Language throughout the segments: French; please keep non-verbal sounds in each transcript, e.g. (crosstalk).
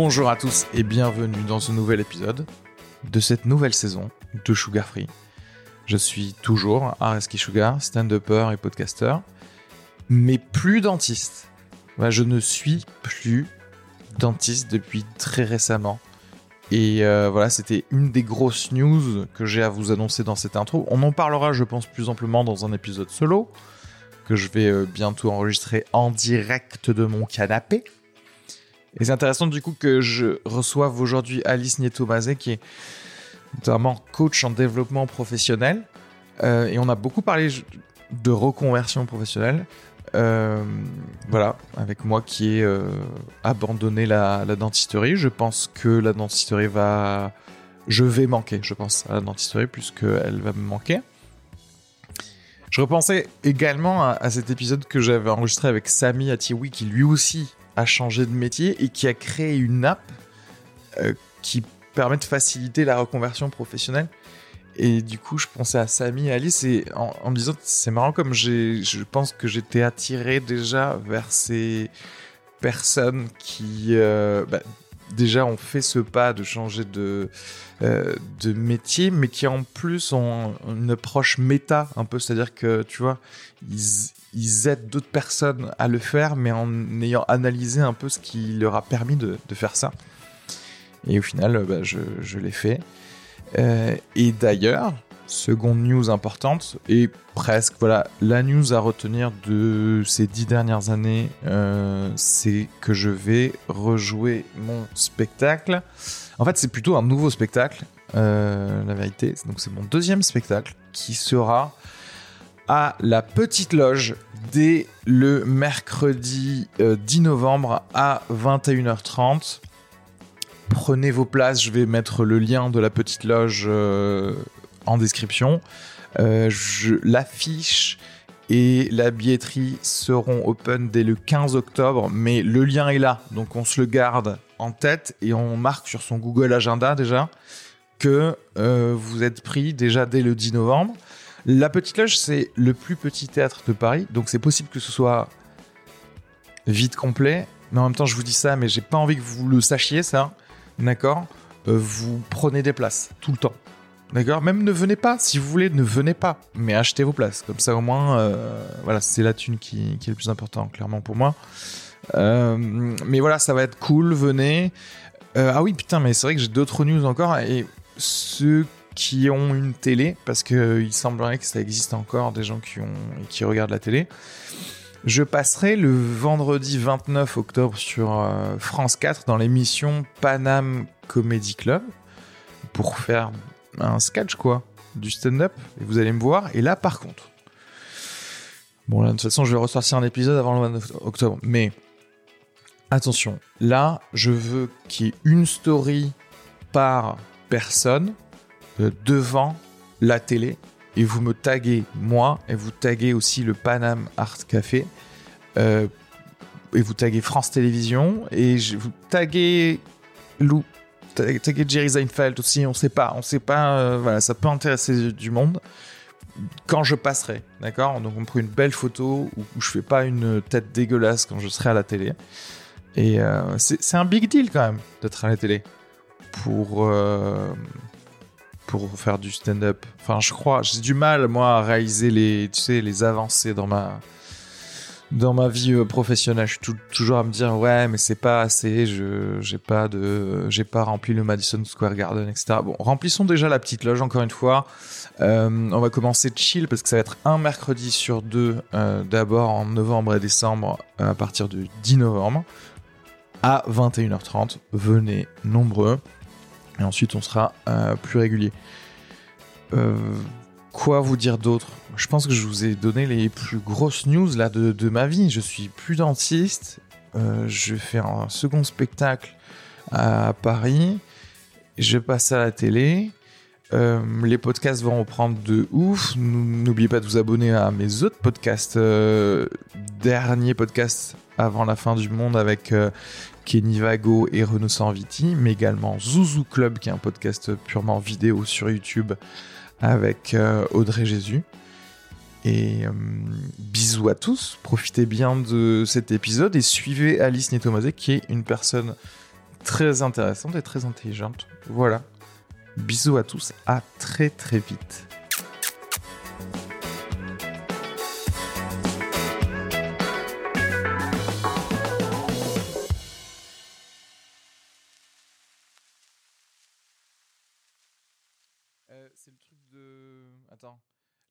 Bonjour à tous et bienvenue dans ce nouvel épisode de cette nouvelle saison de Sugar Free. Je suis toujours Areski Sugar, stand-upper et podcaster, mais plus dentiste. Je ne suis plus dentiste depuis très récemment. Et euh, voilà, c'était une des grosses news que j'ai à vous annoncer dans cette intro. On en parlera, je pense, plus amplement dans un épisode solo que je vais euh, bientôt enregistrer en direct de mon canapé. Et c'est intéressant du coup que je reçoive aujourd'hui Alice Nieto-Mazet qui est notamment coach en développement professionnel. Euh, et on a beaucoup parlé de reconversion professionnelle. Euh, voilà, avec moi qui ai euh, abandonné la, dentisterie. Je pense que la dentisterie va... Je vais manquer, je pense, à la dentisterie, puisqu'elle va me manquer. Je repensais également à, à cet épisode que j'avais enregistré avec Samy Atiwi, qui lui aussi a changé de métier et qui a créé une app euh, qui permet de faciliter la reconversion professionnelle. Et du coup, je pensais à Samy Alice et en, me disant, c'est marrant comme je pense que j'étais attiré déjà vers ces personnes qui, euh, bah, déjà ont fait ce pas de changer de, euh, de métier, mais qui en plus ont une approche méta un peu, c'est-à-dire que tu vois, ils, ils aident d'autres personnes à le faire, mais en ayant analysé un peu ce qui leur a permis de, de faire ça. Et au final, bah, je, je l'ai fait. Euh, et d'ailleurs, seconde news importante, et presque, voilà, la news à retenir de ces dix dernières années, euh, c'est que je vais rejouer mon spectacle. En fait, c'est plutôt un nouveau spectacle, euh, la vérité. Donc, c'est mon deuxième spectacle qui sera à la Petite Loge dès le mercredi euh, 10 novembre à 21h30 prenez vos places. Je vais mettre le lien de la petite loge euh, en description. Euh, je- L'affiche et la billetterie seront open dès le 15 octobre, mais le lien est là, donc on se le garde en tête et on marque sur son Google Agenda déjà que euh, vous êtes pris déjà dès le 10 novembre. La Petite Loge, c'est le plus petit théâtre de Paris, donc c'est possible que ce soit vite complet. Mais en même temps, je vous dis ça, mais j'ai pas envie que vous le sachiez, ça. D'accord? Euh, Vous prenez des places tout le temps. D'accord Même ne venez pas. Si vous voulez, ne venez pas. Mais achetez vos places. Comme ça, au moins, euh, voilà, c'est la thune qui, est le plus important, clairement, pour moi. Euh, mais voilà, ça va être cool. Venez. Euh, ah oui, putain, mais c'est vrai que j'ai d'autres news encore. Et ceux qui ont une télé, parce qu'il semblerait que ça existe encore des gens qui, ont, qui regardent la télé. Je passerai le vendredi 29 octobre sur France 4 dans l'émission Panam Comedy Club pour faire un sketch quoi, du stand-up et vous allez me voir. Et là par contre bon là de toute façon je vais ressortir un épisode avant le 29 octobre mais attention là je veux qu'il y ait une story par personne euh, devant la télé et vous me taguez moi et vous taguez aussi le Panam Art Café euh, et vous taguez France Télévisions et je vous taguez Lou attaquer Jerry Seinfeld aussi, on sait pas, on sait pas, euh, voilà, ça peut intéresser du monde. Quand je passerai, d'accord? Donc on prend une belle photo où, je fais pas une tête dégueulasse quand je serai à la télé. Et euh, c'est un big deal quand même d'être à la télé pour euh, pour faire du stand-up. Enfin, je crois, j'ai du mal moi à réaliser les, tu sais, les avancées dans ma dans ma vie euh, professionnelle. Je suis tou- toujours à me dire ouais, mais c'est pas assez. Je j'ai pas de, j'ai pas rempli le Madison Square Garden, etc. Bon, remplissons déjà la petite loge encore une fois. Euh, on va commencer chill parce que ça va être un mercredi sur deux. euh, D'abord en novembre et décembre à partir du 10 novembre à 21h30. Venez nombreux. Et ensuite, on sera plus régulier. Quoi vous dire d'autre Je pense que je vous ai donné les plus grosses news là de, ma vie. Je suis plus dentiste. Euh, je faire un second spectacle à Paris. Je passe à la télé. Euh, les podcasts vont reprendre de ouf. N'oubliez pas de vous abonner à mes autres podcasts. Euh, dernier podcast avant la fin du monde avec Kenny Vago et Renaud Sanviti, mais également Zouzou Club, qui est un podcast purement vidéo sur YouTube avec euh, Audrey Jésus. Et euh, bisous à tous, profitez bien de cet épisode et suivez Alice Nietomazé, qui est une personne très intéressante et très intelligente. Voilà. Bisous à tous, à très très vite.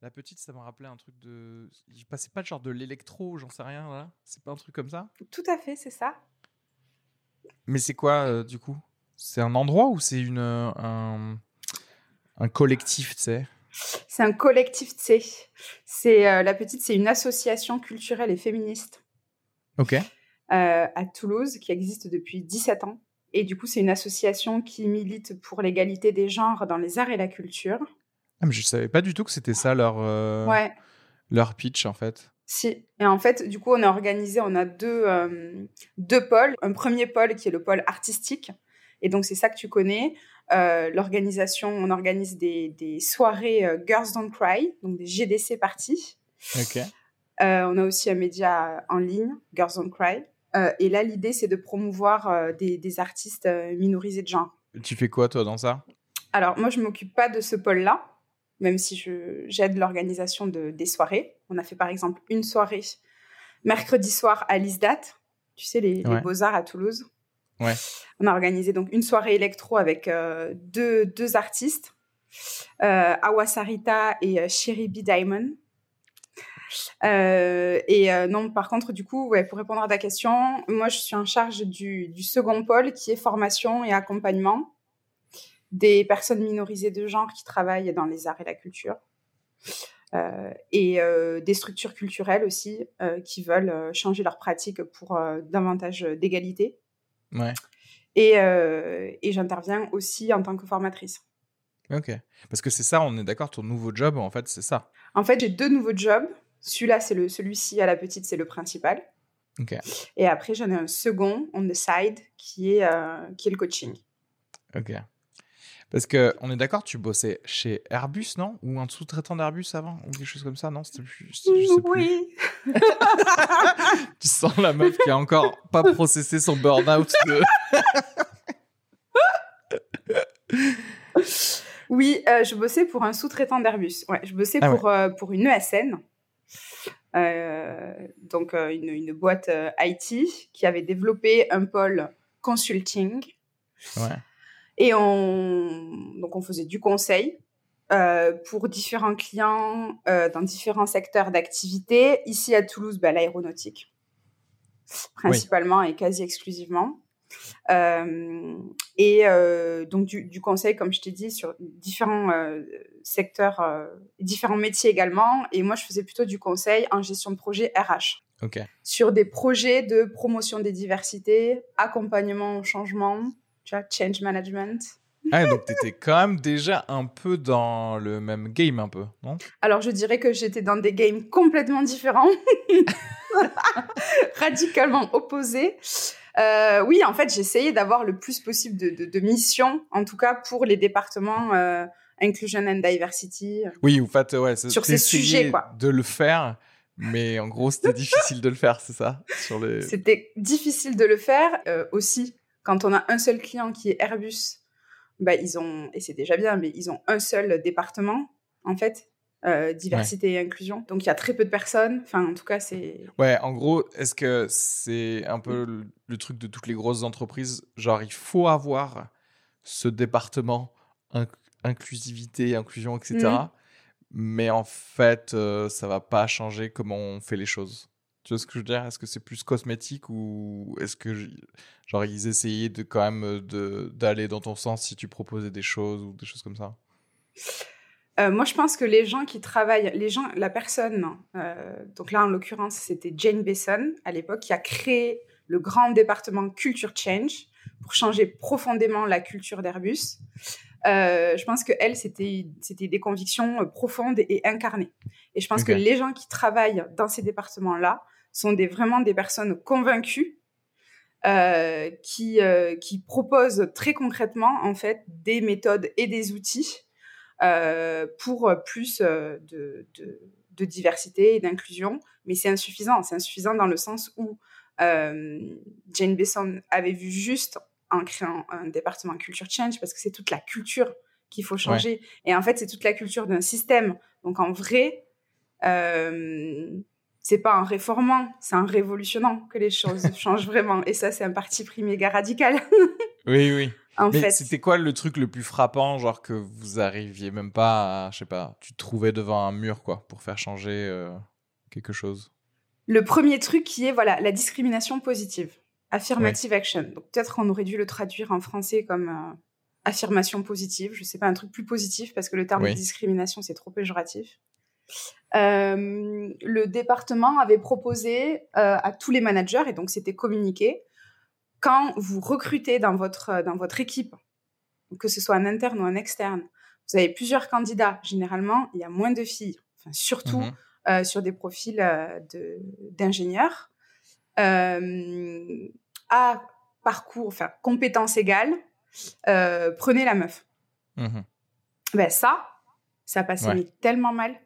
La petite, ça m'a rappelé un truc de. Il passait pas le genre de l'électro, j'en sais rien là C'est pas un truc comme ça? Tout à fait, c'est ça. Mais c'est quoi euh, du coup? C'est un endroit ou c'est une euh, un, un collectif, tu sais? C'est un collectif, tu sais. C'est euh, la petite, c'est une association culturelle et féministe Ok. à Toulouse qui existe depuis 17 ans. Et du coup, c'est une association qui milite pour l'égalité des genres dans les arts et la culture. Ah, mais je savais pas du tout que c'était ça leur euh, Ouais, leur pitch en fait. si. Et en fait, du coup, on a organisé, on a deux, euh, deux pôles. Un premier pôle qui est le pôle artistique. Et donc, c'est ça que tu connais. Euh, L'organisation, on organise des, des soirées euh, Girls Don't Cry, donc des GDC parties. Ok. On a aussi un média en ligne, Girls Don't Cry. Et là, l'idée, c'est de promouvoir des, des artistes minorisés de genre. Tu fais quoi toi dans ça? Alors, moi, je m'occupe pas de ce pôle-là, même si je- j'aide l'organisation de, des soirées. On a fait, par exemple, une soirée mercredi soir à l'ISDAT, tu sais, les. Beaux-Arts à Toulouse. Ouais. On a organisé donc une soirée électro avec euh, deux, deux artistes, euh, Awa Sarita et euh, Sherry B. Diamond. Euh, et euh, non, par contre, du coup, ouais, pour répondre à ta question, moi, je suis en charge du, du second pôle qui est formation et accompagnement des personnes minorisées de genre qui travaillent dans les arts et la culture. Euh, et euh, des structures culturelles aussi euh, qui veulent changer leurs pratiques pour davantage d'égalité. Ouais. Et, et j'interviens aussi en tant que formatrice. Ok. Parce que c'est ça, on est d'accord, ton nouveau job en fait, c'est ça. En fait, j'ai deux nouveaux jobs. Celui-là, c'est le, celui-ci à la petite, c'est le principal. Ok. Et après, j'en ai un second, on the side, qui est, qui est le coaching. Ok. Parce que on est d'accord, tu bossais chez Airbus, non? Ou un sous-traitant d'Airbus avant? Ou quelque chose comme ça, non C'était plus. Je sais plus. Oui. (laughs) Tu sens la meuf qui a encore pas processé son burn-out. de- (laughs) Oui, euh, je bossais pour un sous-traitant d'Airbus. Ouais, je bossais Ah ouais. pour, euh, pour une ESN, euh, donc euh, une, une boîte euh, IT qui avait développé un pôle consulting. Ouais. Et on, donc on faisait du conseil euh, pour différents clients euh, dans différents secteurs d'activité. Ici à Toulouse, bah, l'aéronautique, principalement et quasi exclusivement. Euh, et donc du, du conseil, comme je t'ai dit, sur différents secteurs, différents métiers également. Et moi, je faisais plutôt du conseil en gestion de projet RH sur des projets de promotion des diversités, accompagnement au changement, tu vois, change management. Ah, donc t'étais quand même déjà un peu dans le même game, un peu, non? Alors, je dirais que j'étais dans des games complètement différents, (laughs) radicalement opposés. Euh, oui, en fait, j'essayais d'avoir le plus possible de, de, de, missions, en tout cas pour les départements euh, Inclusion and Diversity. Oui, en fait, ouais, sur ces sujets, quoi. De le faire, mais en gros, c'était difficile de le faire, c'est ça? Sur les... C'était difficile de le faire euh, aussi. Quand on a un seul client qui est Airbus, bah, ils ont, et c'est déjà bien, mais ils ont un seul département, en fait, euh, diversité et inclusion. Donc il y a très peu de personnes. Enfin, en tout cas, c'est. Ouais, en gros, est-ce que c'est un peu le, truc de toutes les grosses entreprises? Genre, il faut avoir ce département inclusivité, inclusion, etc. Mmh. Mais en fait, euh, ça va pas changer comment on fait les choses. Tu vois ce que je veux dire? Est-ce que c'est plus cosmétique ou est-ce que genre ils essayaient de quand même de d'aller dans ton sens si tu proposais des choses ou des choses comme ça? Euh, moi, je pense que les gens qui travaillent, les gens, la personne, euh, donc là en l'occurrence, c'était Jane Besson à l'époque, qui a créé le grand département Culture Change pour changer profondément la culture d'Airbus. Euh, je pense que elle, c'était c'était des convictions profondes et incarnées. Et je pense que les gens qui travaillent dans ces départements-là sont des, vraiment des personnes convaincues qui qui proposent très concrètement en fait des méthodes et des outils euh, pour plus euh, de, de, diversité et d'inclusion, mais c'est insuffisant. C'est insuffisant dans le sens où euh, Jane Besson avait vu juste en créant un département culture change parce que c'est toute la culture qu'il faut changer. Et en fait, c'est toute la culture d'un système. Donc en vrai, euh, c'est pas en réformant, c'est en révolutionnant que les choses (laughs) changent vraiment. Et ça, c'est un parti pris méga radical. (laughs) oui, oui. Mais c'était quoi le truc le plus frappant, genre que vous arriviez même pas à, je sais pas, tu te trouvais devant un mur, quoi, pour faire changer euh, quelque chose? Le premier truc qui est, voilà, la discrimination positive. Affirmative action. Donc peut-être qu'on aurait dû le traduire en français comme euh, affirmation positive. Je sais pas, un truc plus positif parce que le terme de discrimination, c'est trop péjoratif. Euh, le département avait proposé à tous les managers, et donc c'était communiqué, quand vous recrutez dans votre, euh, dans votre équipe, que ce soit un interne ou un externe, vous avez plusieurs candidats. Généralement, il y a moins de filles, enfin, surtout mhm. euh, sur des profils euh, d'ingénieurs. à parcours, enfin, compétences égales, prenez la meuf. Mhm. Ben ça, ça passait tellement mal.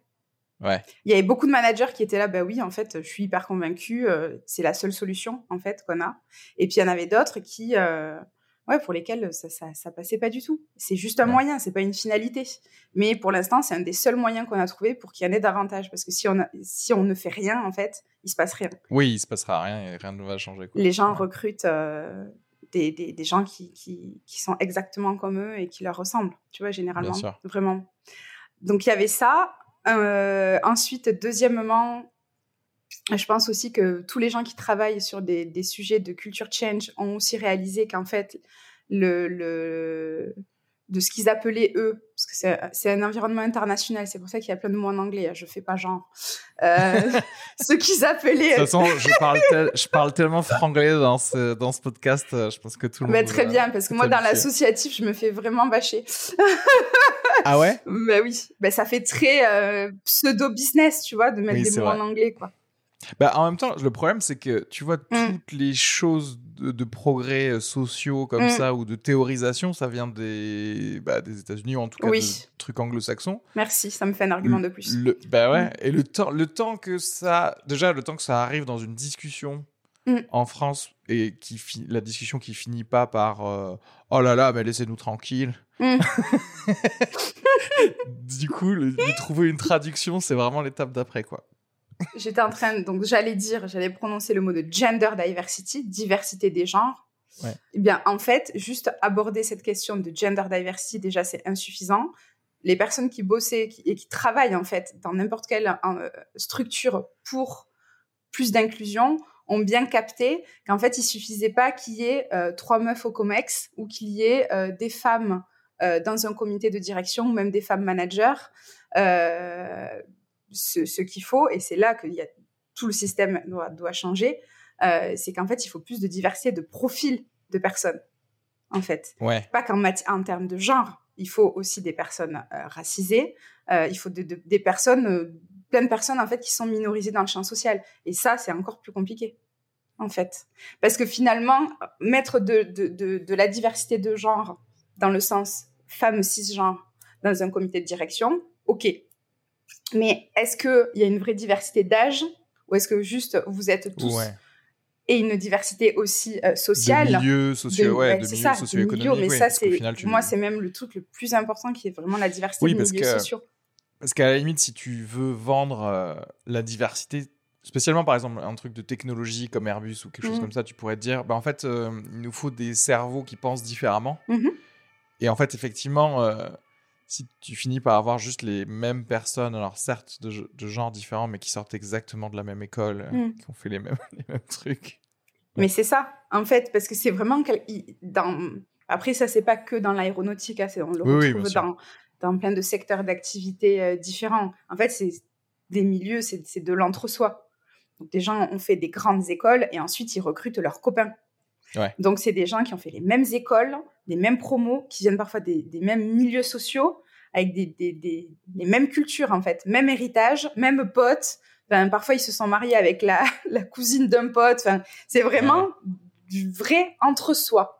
Il y avait beaucoup de managers qui étaient là, bah oui, en fait, je suis hyper convaincue, euh, c'est la seule solution, en fait, qu'on a. Et puis, il y en avait d'autres qui, euh, ouais, pour lesquels ça, ça, ça, passait pas du tout. C'est juste un moyen, c'est pas une finalité. Mais pour l'instant, c'est un des seuls moyens qu'on a trouvé pour qu'il y en ait davantage. Parce que si on, si on ne fait rien, en fait, il se passe rien. Oui, il se passera rien et rien ne va changer. Les gens recrutent euh, des, des, des, gens qui, qui, qui, sont exactement comme eux et qui leur ressemblent, tu vois, généralement. Vraiment. Donc, il y avait ça. Euh, ensuite, deuxièmement, je pense aussi que tous les gens qui travaillent sur des, des sujets de culture change ont aussi réalisé qu'en fait, le, le, de ce qu'ils appelaient eux, parce que c'est un environnement international, c'est pour ça qu'il y a plein de mots en anglais, hein, je fais pas genre. Euh, (laughs) ce qu'ils appelaient. De toute façon, je parle, je parle tellement franglais dans ce, dans ce podcast, euh, je pense que tout le monde. très bien, parce que moi, dans l'associatif, je me fais vraiment bâcher. (laughs) ah ouais? Bah oui, bah, ça fait très euh, pseudo-business, tu vois, de mettre des mots en anglais, quoi. Bah, en même temps, le problème, c'est que tu vois, mm. toutes les choses de, progrès euh, sociaux comme mm. ça ou de théorisation, ça vient des, bah, des États-Unis ou en tout cas oui. trucs anglo-saxons. Merci, ça me fait un argument de plus. Le, bah ouais, mm. et le temps, le temps que ça. Déjà, le temps que ça arrive dans une discussion en France et qui la discussion qui finit pas par euh, oh là là mais laissez-nous tranquille (laughs) (laughs) du coup de trouver une traduction c'est vraiment l'étape d'après quoi J'étais en train, donc j'allais dire, j'allais prononcer le mot de gender diversity, diversité des genres. Ouais. Eh bien, en fait, juste aborder cette question de gender diversity, déjà, c'est insuffisant. Les personnes qui bossaient et qui travaillent, en fait, dans n'importe quelle euh, structure pour plus d'inclusion, ont bien capté qu'en fait, il suffisait pas qu'il y ait euh, trois meufs au COMEX ou qu'il y ait euh, des femmes dans un comité de direction ou même des femmes managers ce, qu'il faut, et c'est là que y a, tout le système doit, doit changer, euh, c'est qu'en fait, il faut plus de diversité de profils de personnes, en fait. Ouais. Pas qu'en en termes de genre, il faut aussi des personnes euh, racisées, euh, il faut des personnes, plein de personnes, en fait, qui sont minorisées dans le champ social. Et ça, c'est encore plus compliqué, en fait. Parce que finalement, mettre de, de, de, de la diversité de genre dans le sens femme cisgenre dans un comité de direction, ok. Mais est-ce qu'il y a une vraie diversité d'âge ou est-ce que juste vous êtes tous Ouais. et une diversité aussi euh, sociale? De milieux sociaux, ouais, de socio-économiques. mais ça c'est tu- moi c'est même le truc le plus important qui est vraiment la diversité Oui, des parce milieux que- sociaux. Parce qu'à la limite, si tu veux vendre euh, la diversité, spécialement par exemple un truc de technologie comme Airbus ou quelque chose Mhm. comme ça, tu pourrais te dire, bah, en fait, euh, il nous faut des cerveaux qui pensent différemment. Mhm. Et en fait, effectivement, si tu finis par avoir juste les mêmes personnes, alors certes de, de genres différents, mais qui sortent exactement de la même école, euh, Mhm. qui ont fait les mêmes, (laughs) les mêmes trucs. Mais c'est ça, en fait, parce que c'est vraiment dans. Après, ça c'est pas que dans l'aéronautique, hein, c'est on le Oui, retrouve dans dans plein de secteurs d'activité euh, différents. En fait, c'est des milieux, c'est c'est de l'entre-soi. Donc des gens ont fait des grandes écoles et ensuite ils recrutent leurs copains. Ouais. Donc c'est des gens qui ont fait les mêmes écoles, les mêmes promos, qui viennent parfois des, des mêmes milieux sociaux, avec des, des, des- les mêmes cultures en fait, même héritage, même potes. Enfin, parfois ils se sont mariés avec la, (laughs) la cousine d'un pote. Enfin, c'est vraiment du vrai entre-soi.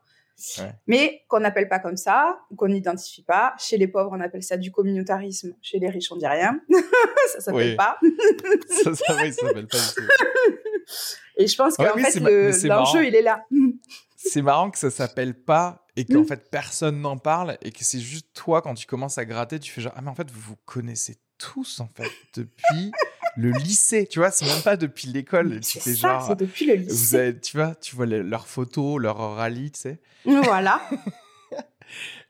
Ouais. Mais qu'on n'appelle pas comme ça, qu'on n'identifie pas. Chez les pauvres, on appelle ça du communautarisme. Chez les riches, on dit rien. (laughs) ça s'appelle Oui. pas. (laughs) ça, ça, oui, ça s'appelle pas du tout. Et je pense Ouais, qu'en oui, fait, ma- le- l'enjeu, il est là. C'est marrant que ça s'appelle pas et qu'en Mm. fait personne n'en parle et que c'est juste toi quand tu commences à gratter, tu fais genre ah mais en fait vous vous connaissez tous en fait depuis le lycée, tu vois, c'est même pas depuis l'école, tu fais ça, genre c'est depuis le vous lycée. avez, tu vois, tu vois les- leurs photos, leurs rallyes, tu sais. Voilà. (laughs)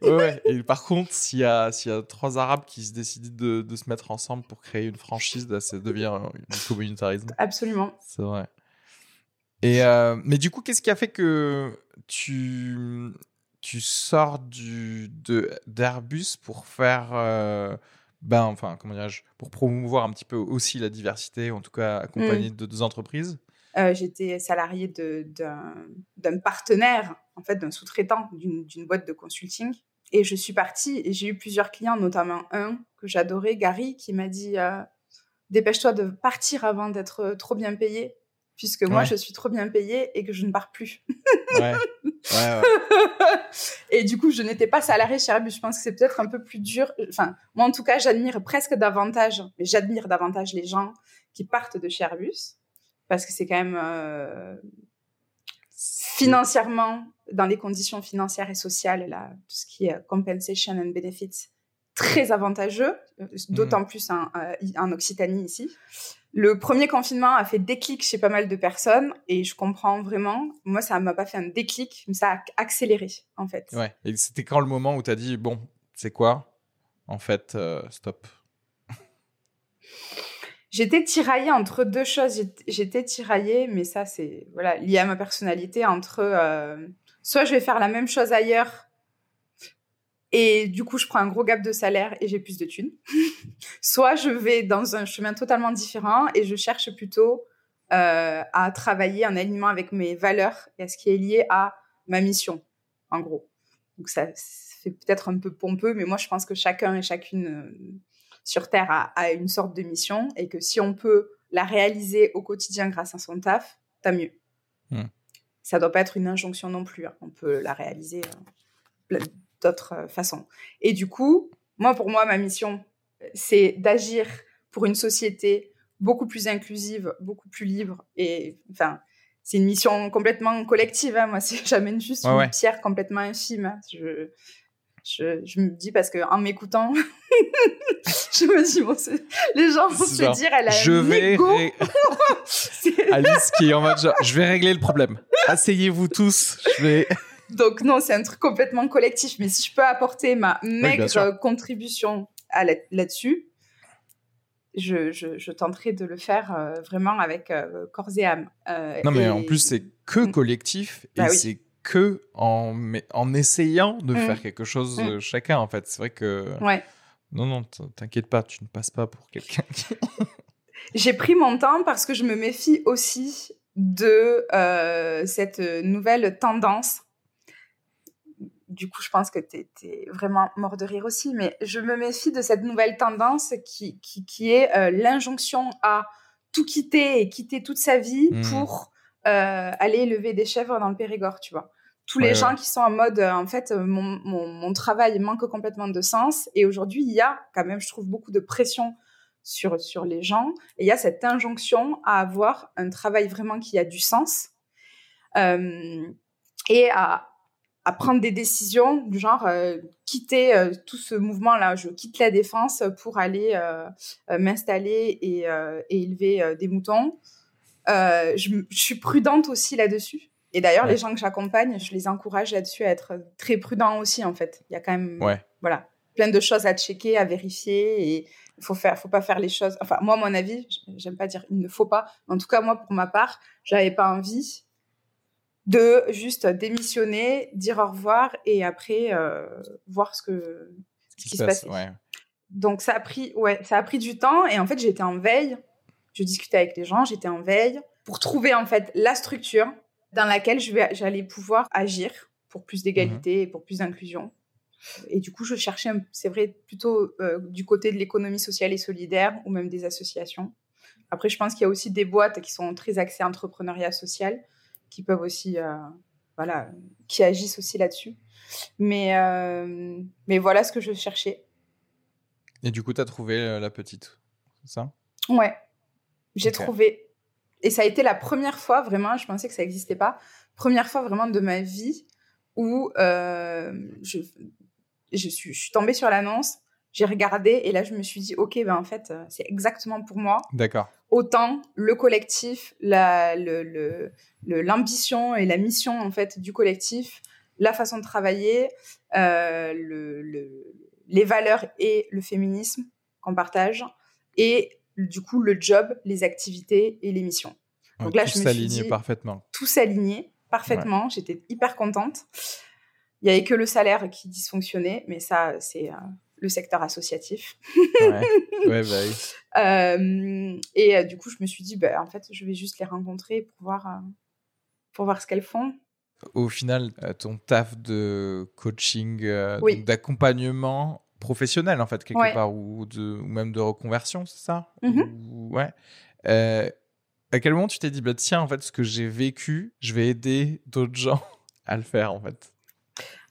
Ouais. Et par contre, s'il y a s'il y a trois arabes qui se décident de, de se mettre ensemble pour créer une franchise, là, ça devient du communautarisme. Absolument. C'est vrai. Et euh, mais du coup, qu'est-ce qui a fait que tu tu sors du d'Airbus pour faire euh, ben enfin comment dirais-je pour promouvoir un petit peu aussi la diversité, en tout cas accompagner de deux entreprises? Euh, J'étais salariée de- d'un partenaire, en fait, d'un sous-traitant d'une d'une boîte de consulting. Et je suis partie et j'ai eu plusieurs clients, notamment un que j'adorais, Gary, qui m'a dit euh, Dépêche-toi de partir avant d'être trop bien payé, puisque moi, Ouais. je suis trop bien payée et que je ne pars plus. Ouais. Ouais, ouais. (laughs) et du coup, je n'étais pas salariée chez Airbus. Je pense que c'est peut-être un peu plus dur. Enfin, moi, en tout cas, j'admire presque davantage, mais j'admire davantage les gens qui partent de chez Airbus parce que c'est quand même euh, financièrement, dans les conditions financières et sociales, là, tout ce qui est compensation and benefits, très avantageux, euh, d'autant plus en, euh, Occitanie ici. Le premier confinement a fait déclic chez pas mal de personnes et je comprends vraiment. Moi, ça m'a pas fait un déclic, mais ça a accéléré en fait. Ouais. Et c'était quand le moment où tu as dit bon, c'est quoi? En fait, euh, stop. (laughs) J'étais tiraillée entre deux choses. J'étais- J'étais tiraillée, mais ça, c'est voilà, lié à ma personnalité, entre euh, soit je vais faire la même chose ailleurs et du coup, je prends un gros gap de salaire et j'ai plus de thunes, (laughs) soit je vais dans un chemin totalement différent et je cherche plutôt euh, à travailler en alignement avec mes valeurs et à ce qui est lié à ma mission, en gros. Donc ça, fait peut-être un peu pompeux, mais moi, je pense que chacun et chacune euh, sur Terre a, a une sorte de mission et que si on peut la réaliser au quotidien grâce à son taf, tant mieux. Hmm. Ça doit pas être une injonction non plus. hein. On peut la réaliser euh, d'autres euh, façons. Et du coup, moi, pour moi, ma mission, c'est d'agir pour une société beaucoup plus inclusive, beaucoup plus libre. Et enfin, c'est une mission complètement collective. hein. Moi, (laughs) j'amène juste Ouais, une ouais. pierre complètement infime. hein. Je, je, je me dis parce que en m'écoutant, (laughs) je me dis bon, les gens vont se dire elle a je un vais ré- (laughs) Alice qui est en mode genre, je vais régler le problème. Asseyez-vous tous. Je vais. Donc non, c'est un truc complètement collectif. Mais si je peux apporter ma maigre contribution à la- là-dessus, je, je, je tenterai de le faire euh, vraiment avec euh, corps et âme. Euh, Non, mais et- en plus, c'est que Mm. collectif et Bah oui. c'est que en, en essayant de Mm. faire quelque chose Mm. euh, chacun, en fait. C'est vrai que. Ouais. Non, non, t'inquiète pas, tu ne passes pas pour quelqu'un qui. (laughs) J'ai pris mon temps parce que je me méfie aussi de cette nouvelle tendance. Du coup, je pense que tu es, vraiment mort de rire aussi, mais je me méfie de cette nouvelle tendance qui, qui, qui est euh, l'injonction à tout quitter et quitter toute sa vie Mhm. pour aller élever des chèvres dans le Périgord, tu vois. Tous les gens qui sont en mode, en fait, mon, mon, mon, travail manque complètement de sens. Et aujourd'hui, il y a quand même, je trouve, beaucoup de pression sur, sur les gens. Et il y a cette injonction à avoir un travail vraiment qui a du sens euh, et à, à prendre des décisions du genre euh, quitter euh, tout ce mouvement-là. Je quitte la défense pour aller euh, m'installer et, et, élever des moutons. Je, je, suis prudente aussi là-dessus. Et d'ailleurs, les gens que j'accompagne, je les encourage là-dessus à être très prudents aussi, en fait. Il y a quand même ouais. voilà, plein de choses à checker, à vérifier. Et il faut faire, faut pas faire les choses. Enfin, moi, mon avis, j'aime pas dire il ne faut pas. En tout cas, moi, pour ma part, j'avais pas envie de juste démissionner, dire au revoir et après euh, voir ce que ce qui, se passe. Donc ça a pris ouais, ça a pris du temps et en fait, j'étais en veille. Je discutais avec les gens, j'étais en veille pour trouver en fait la structure dans laquelle j'allais pouvoir agir pour plus d'égalité et pour plus d'inclusion. Et du coup, je cherchais, c'est vrai, plutôt euh, du côté de l'économie sociale et solidaire ou même des associations. Après, je pense qu'il y a aussi des boîtes qui sont très axées entrepreneuriat social, qui peuvent aussi, euh, voilà, qui agissent aussi là-dessus. Mais, euh, mais voilà ce que je cherchais. Et du coup, tu as trouvé la petite, c'est ça? Ouais, j'ai trouvé. Et ça a été la première fois, vraiment, je pensais que ça n'existait pas, première fois vraiment de ma vie où je, je suis, je suis tombée sur l'annonce, j'ai regardé et là je me suis dit ok ben en fait euh, c'est exactement pour moi. D'accord. Autant le collectif, la, le, l'ambition et la mission en fait du collectif, la façon de travailler, euh, le, le, les valeurs et le féminisme qu'on partage et du coup le job, les activités et les missions. Donc là je me suis dit parfaitement. Tout s'alignait parfaitement. J'étais hyper contente. Il n'y avait que le salaire qui dysfonctionnait, mais ça, c'est euh, le secteur associatif. ouais, (laughs) ouais bah oui. Euh, et euh, du coup, je me suis dit, bah, en fait, je vais juste les rencontrer pour voir, pour voir ce qu'elles font. Au final, ton taf de coaching, d'accompagnement professionnel, en fait, quelque part, ou, de, ou même de reconversion, c'est ça? Mm-hmm. Ouais. à quel moment tu t'es dit, bah, tiens, en fait, ce que j'ai vécu, je vais aider d'autres gens (laughs) à le faire, en fait?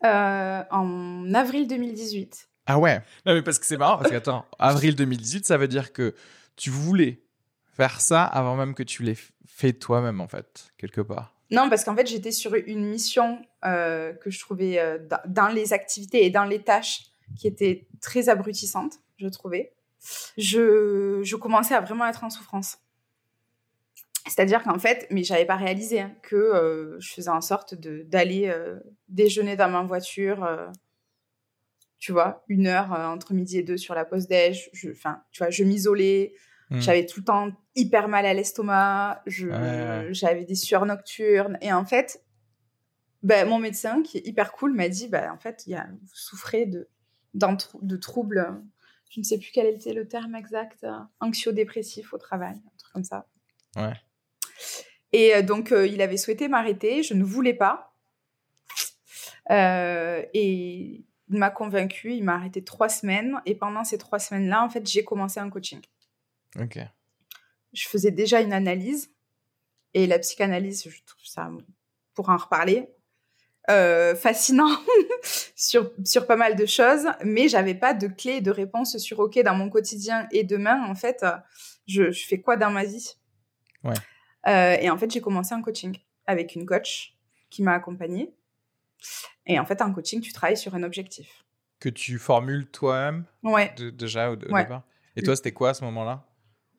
Euh, en avril 2018. Ah ouais Non, mais parce que c'est marrant, parce (laughs) que attends, avril 2018, ça veut dire que tu voulais faire ça avant même que tu l'aies fait toi-même, en fait, quelque part. Non, parce qu'en fait, j'étais sur une mission euh, que je trouvais euh, dans les activités et dans les tâches qui étaient très abrutissantes, je trouvais. Je, je commençais à vraiment être en souffrance. C'est-à-dire qu'en fait, mais j'avais pas réalisé hein, que euh, je faisais en sorte d'aller euh, déjeuner dans ma voiture, euh, tu vois, une heure entre midi et deux sur la pause déj. Enfin, tu vois, je m'isolais. Hmm. J'avais tout le temps hyper mal à l'estomac. J'avais des sueurs nocturnes. Et en fait, ben, mon médecin, qui est hyper cool, m'a dit, bah, en fait, y a, vous souffrez de, de troubles. Je ne sais plus quel était le terme exact. Anxio-dépressif au travail, un truc comme ça. Ouais. Et euh, donc, euh, il avait souhaité m'arrêter. Je ne voulais pas. Euh, et m'a convaincu. Il m'a arrêté trois semaines. Et pendant ces trois semaines-là, en fait, j'ai commencé un coaching. Ok. Je faisais déjà une analyse. Et la psychanalyse, je trouve ça, pour en reparler, fascinant (laughs) sur, sur pas mal de choses. Mais j'avais pas de clé de réponse sur OK, dans mon quotidien et demain, en fait, je, je fais quoi dans ma vie? Ouais. Euh, et en fait, j'ai commencé un coaching avec une coach qui m'a accompagnée. Et en fait, un coaching, tu travailles sur un objectif. Que tu formules toi-même Ouais. déjà au, départ Et toi, c'était quoi à ce moment-là?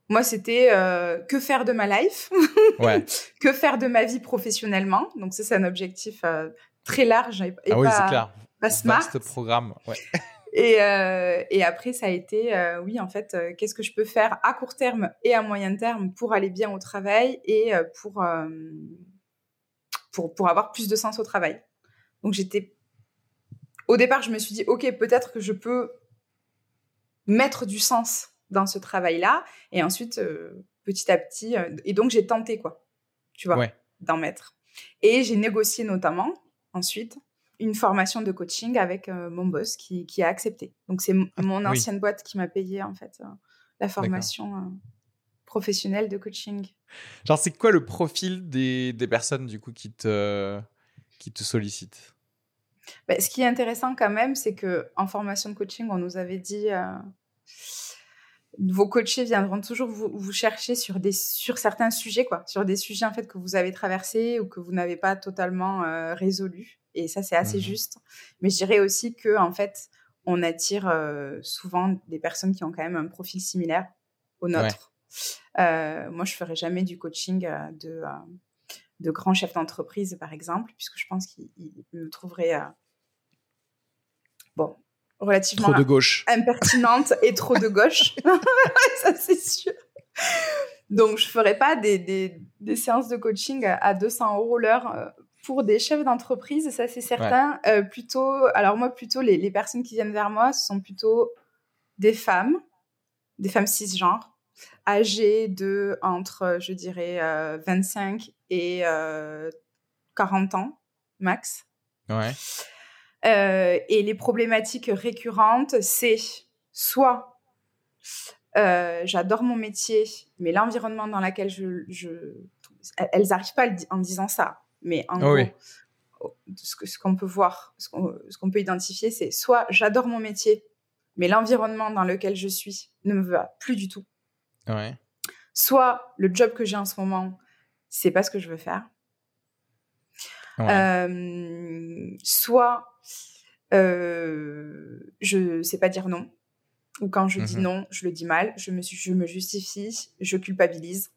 Moi, c'était euh, que faire de ma life (laughs) Ouais. que faire de ma vie professionnellement. Donc, ça, c'est un objectif euh, très large et, ah oui, pas, clair. pas smart. Vaste programme, ouais. (laughs) Et, euh, et après, ça a été, euh, oui, en fait, euh, qu'est-ce que je peux faire à court terme et à moyen terme pour aller bien au travail et pour, pour, pour avoir plus de sens au travail. Donc, j'étais. Au départ, je me suis dit, OK, peut-être que je peux mettre du sens dans ce travail-là. Et ensuite, petit à petit. et donc, j'ai tenté, quoi, tu vois, ouais. d'en mettre. Et j'ai négocié notamment, ensuite, une formation de coaching avec euh, mon boss qui, qui, a accepté. Donc c'est Ah, mon ancienne boîte qui m'a payé en fait euh, la formation euh, professionnel de coaching. Genre, c'est quoi le profil des, des personnes du coup qui te, qui te sollicitent? Ben, ce qui est intéressant quand même, c'est que en formation de coaching, on nous avait dit euh, vos coachés viendront toujours vous, vous chercher sur des sur certains sujets quoi, sur des sujets en fait que vous avez traversés ou que vous n'avez pas totalement euh, résolus. Et ça, c'est assez Mhm. juste. Mais je dirais aussi que en fait, on attire euh, souvent des personnes qui ont quand même un profil similaire au nôtre. Euh, moi, je ferais jamais du coaching euh, de de grands chefs d'entreprise, par exemple, puisque je pense qu'ils ils me trouveraient bon relativement Trop de gauche. impertinente et trop de gauche. (laughs) (laughs) ça, c'est sûr. Donc, je ferai pas des, des, des séances de coaching à à 200 euros l'heure euh, pour des chefs d'entreprise, ça c'est certain. Euh, plutôt, alors moi, plutôt, les, les personnes qui viennent vers moi, ce sont plutôt des femmes, des femmes cisgenres, âgées de entre, je dirais, euh, 25 et euh, 40 ans max. Ouais. Euh, et les problématiques récurrentes, c'est soit euh, j'adore mon métier, mais l'environnement dans lequel je, je... Elles n'arrivent pas en disant ça, mais en Ah gros, oui. ce qu'on peut voir, ce qu'on peut identifier, c'est soit j'adore mon métier, mais l'environnement dans lequel je suis ne me va plus du tout. Ouais. Soit le job que j'ai en ce moment, c'est pas ce que je veux faire. Ouais. Euh, soit euh, je sais pas dire non, ou quand je dis Mhm. non, je le dis mal, je me, je me justifie, je culpabilise,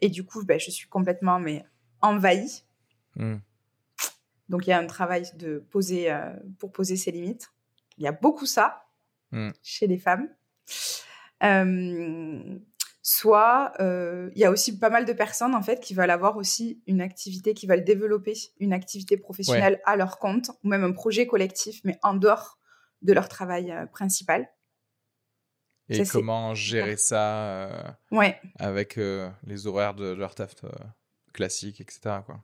et du coup, ben, je suis complètement mais envahie. Hmm. Donc il y a un travail de poser euh, pour poser ses limites. Il y a beaucoup ça Mm. chez les femmes. Euh, soit euh, il y a aussi pas mal de personnes en fait qui veulent avoir aussi une activité, qui veulent développer une activité professionnelle à leur compte ou même un projet collectif, mais en dehors de leur travail euh, principal. Et Ça, comment gérer ça euh, Ouais. avec les horaires de leur taf classique, etc. Quoi?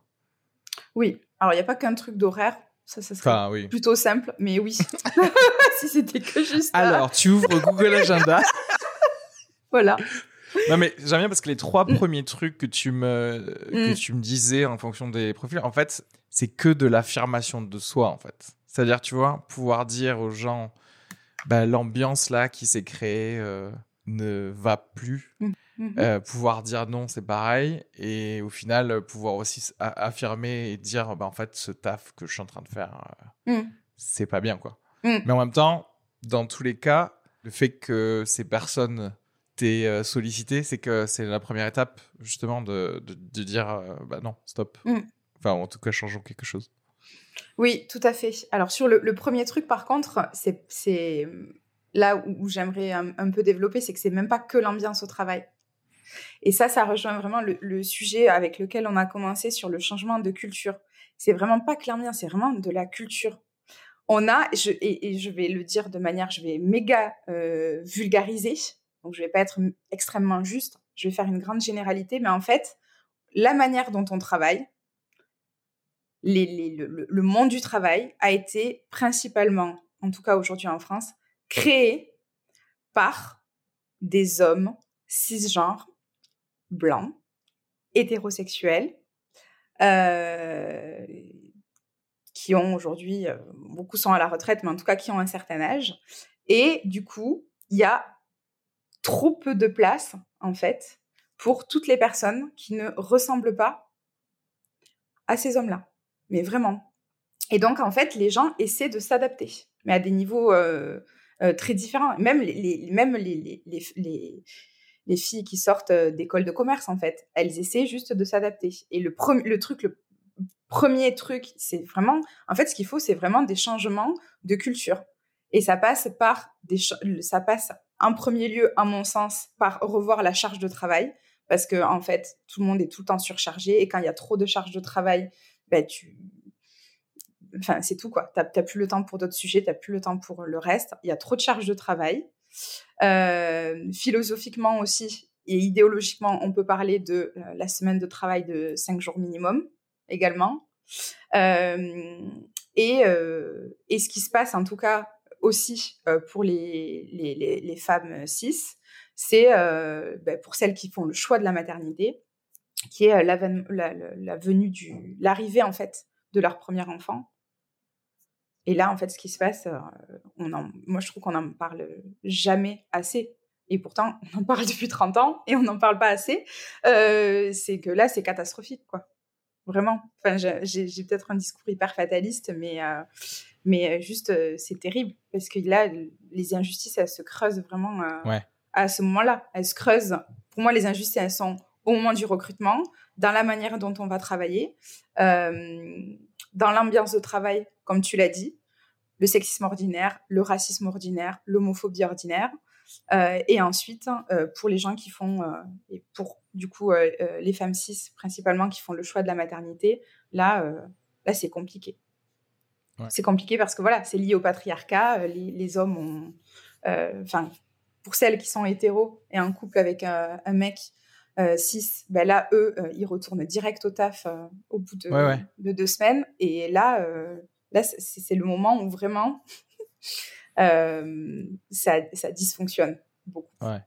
Oui. Alors il n'y a pas qu'un truc d'horaire. Ça, ça serait Enfin, oui. plutôt simple, mais oui. (laughs) si c'était que juste. Alors, tu ouvres Google Agenda. voilà. Non, mais j'aime bien parce que les trois premiers trucs que tu me, que Mm. tu me disais en fonction des profils, en fait, c'est que de l'affirmation de soi, en fait. C'est-à-dire, tu vois, pouvoir dire aux gens, bah, l'ambiance là qui s'est créée euh, ne va plus. Mhm. Euh, pouvoir dire non, c'est pareil. Et au final, pouvoir aussi affirmer et dire, bah, en fait, ce taf que je suis en train de faire, euh, Mm. c'est pas bien, quoi. Mm. Mais en même temps, dans tous les cas, le fait que ces personnes t'aient euh, sollicité, c'est que c'est la première étape, justement, de, de, de dire, euh, bah non, stop. Mm. Enfin, en tout cas, changeons quelque chose. Oui, tout à fait. Alors sur le, le premier truc, par contre, c'est c'est là où, où j'aimerais un, un peu développer, c'est que c'est même pas que l'ambiance au travail. Et ça, ça rejoint vraiment le, le sujet avec lequel on a commencé sur le changement de culture. C'est vraiment pas que l'ambiance, c'est vraiment de la culture. On a, je, et, et je vais le dire de manière, je vais méga euh, vulgariser, donc je vais pas être extrêmement juste, je vais faire une grande généralité, mais en fait, la manière dont on travaille, le monde du travail a été principalement, en tout cas aujourd'hui en France, créé par des hommes cisgenres, blancs, hétérosexuels, euh, qui ont aujourd'hui, euh, beaucoup sont à la retraite, mais en tout cas qui ont un certain âge. Et du coup, il y a trop peu de place, en fait, pour toutes les personnes qui ne ressemblent pas à ces hommes-là. Mais vraiment. Et donc, en fait, les gens essaient de s'adapter, mais à des niveaux euh, euh, très différents. Même les, les- même les, les, les, les- les filles qui sortent euh, d'école de commerce, en fait, elles essaient juste de s'adapter. Et le, le truc, le premier truc, c'est vraiment, en fait, ce qu'il faut, c'est vraiment des changements de culture. Et ça passe par des, ça passe en premier lieu, à mon sens, par revoir la charge de travail, parce que en fait, tout le monde est tout le temps surchargé, et quand il y a trop de charge de travail, ben tu, enfin c'est tout quoi. T'as t'as plus le temps pour d'autres sujets, t'as plus le temps pour le reste. Il y a trop de charge de travail. Euh, philosophiquement aussi et idéologiquement, on peut parler de euh, la semaine de travail de cinq jours minimum également. Euh, et ce qui se passe, en tout cas, aussi pour les, les, femmes cis, c'est ben, pour celles qui font le choix de la maternité, qui est la, venue du, l'arrivée en fait de leur premier enfant. Et là, en fait, ce qui se passe, moi, je trouve qu'on n'en parle jamais assez. Et pourtant, on en parle depuis 30 ans et on n'en parle pas assez. C'est que là, c'est catastrophique, quoi. Vraiment. Enfin, j'ai peut-être un discours hyper fataliste, mais, euh, mais juste, euh, c'est terrible. Parce que là, les injustices, elles se creusent vraiment à ce moment-là. Elles se creusent. Pour moi, les injustices, elles sont au moment du recrutement, dans la manière dont on va travailler, dans l'ambiance de travail, comme tu l'as dit, le sexisme ordinaire, le racisme ordinaire, l'homophobie ordinaire. Euh, et ensuite, euh, pour les gens qui font, euh, et pour du coup les femmes cis principalement qui font le choix de la maternité, là, là c'est compliqué. C'est compliqué parce que voilà, c'est lié au patriarcat. Les, hommes ont, enfin, pour celles qui sont hétéros et en couple avec un mec cis, ben là, eux, ils retournent direct au taf au bout de, de, deux semaines. Et là, là, c'est le moment où vraiment euh, ça, ça, dysfonctionne beaucoup. Ouais.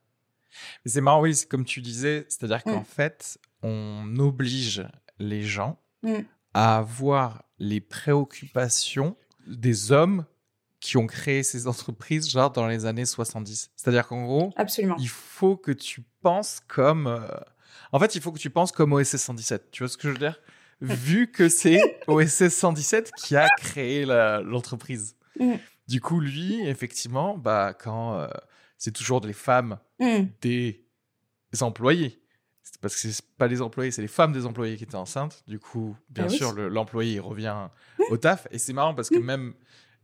C'est marrant, oui, c'est comme tu disais, c'est-à-dire qu'en mm. fait, on oblige les gens mm. à avoir les préoccupations des hommes qui ont créé ces entreprises, genre dans les années 70. C'est-à-dire qu'en gros, Absolument. il faut que tu penses comme. Euh, en fait, il faut que tu penses comme OSS 117. Tu vois ce que je veux dire? Vu que c'est OSS 117 qui a créé l'entreprise. Mm. Du coup, lui, effectivement, bah, quand euh, c'est toujours les femmes mmh. des employés, parce que c'est pas les employés, c'est les femmes des employés qui étaient enceintes. Du coup, bien ah sûr, l'employé revient mmh. au taf. Et c'est marrant parce que mmh. même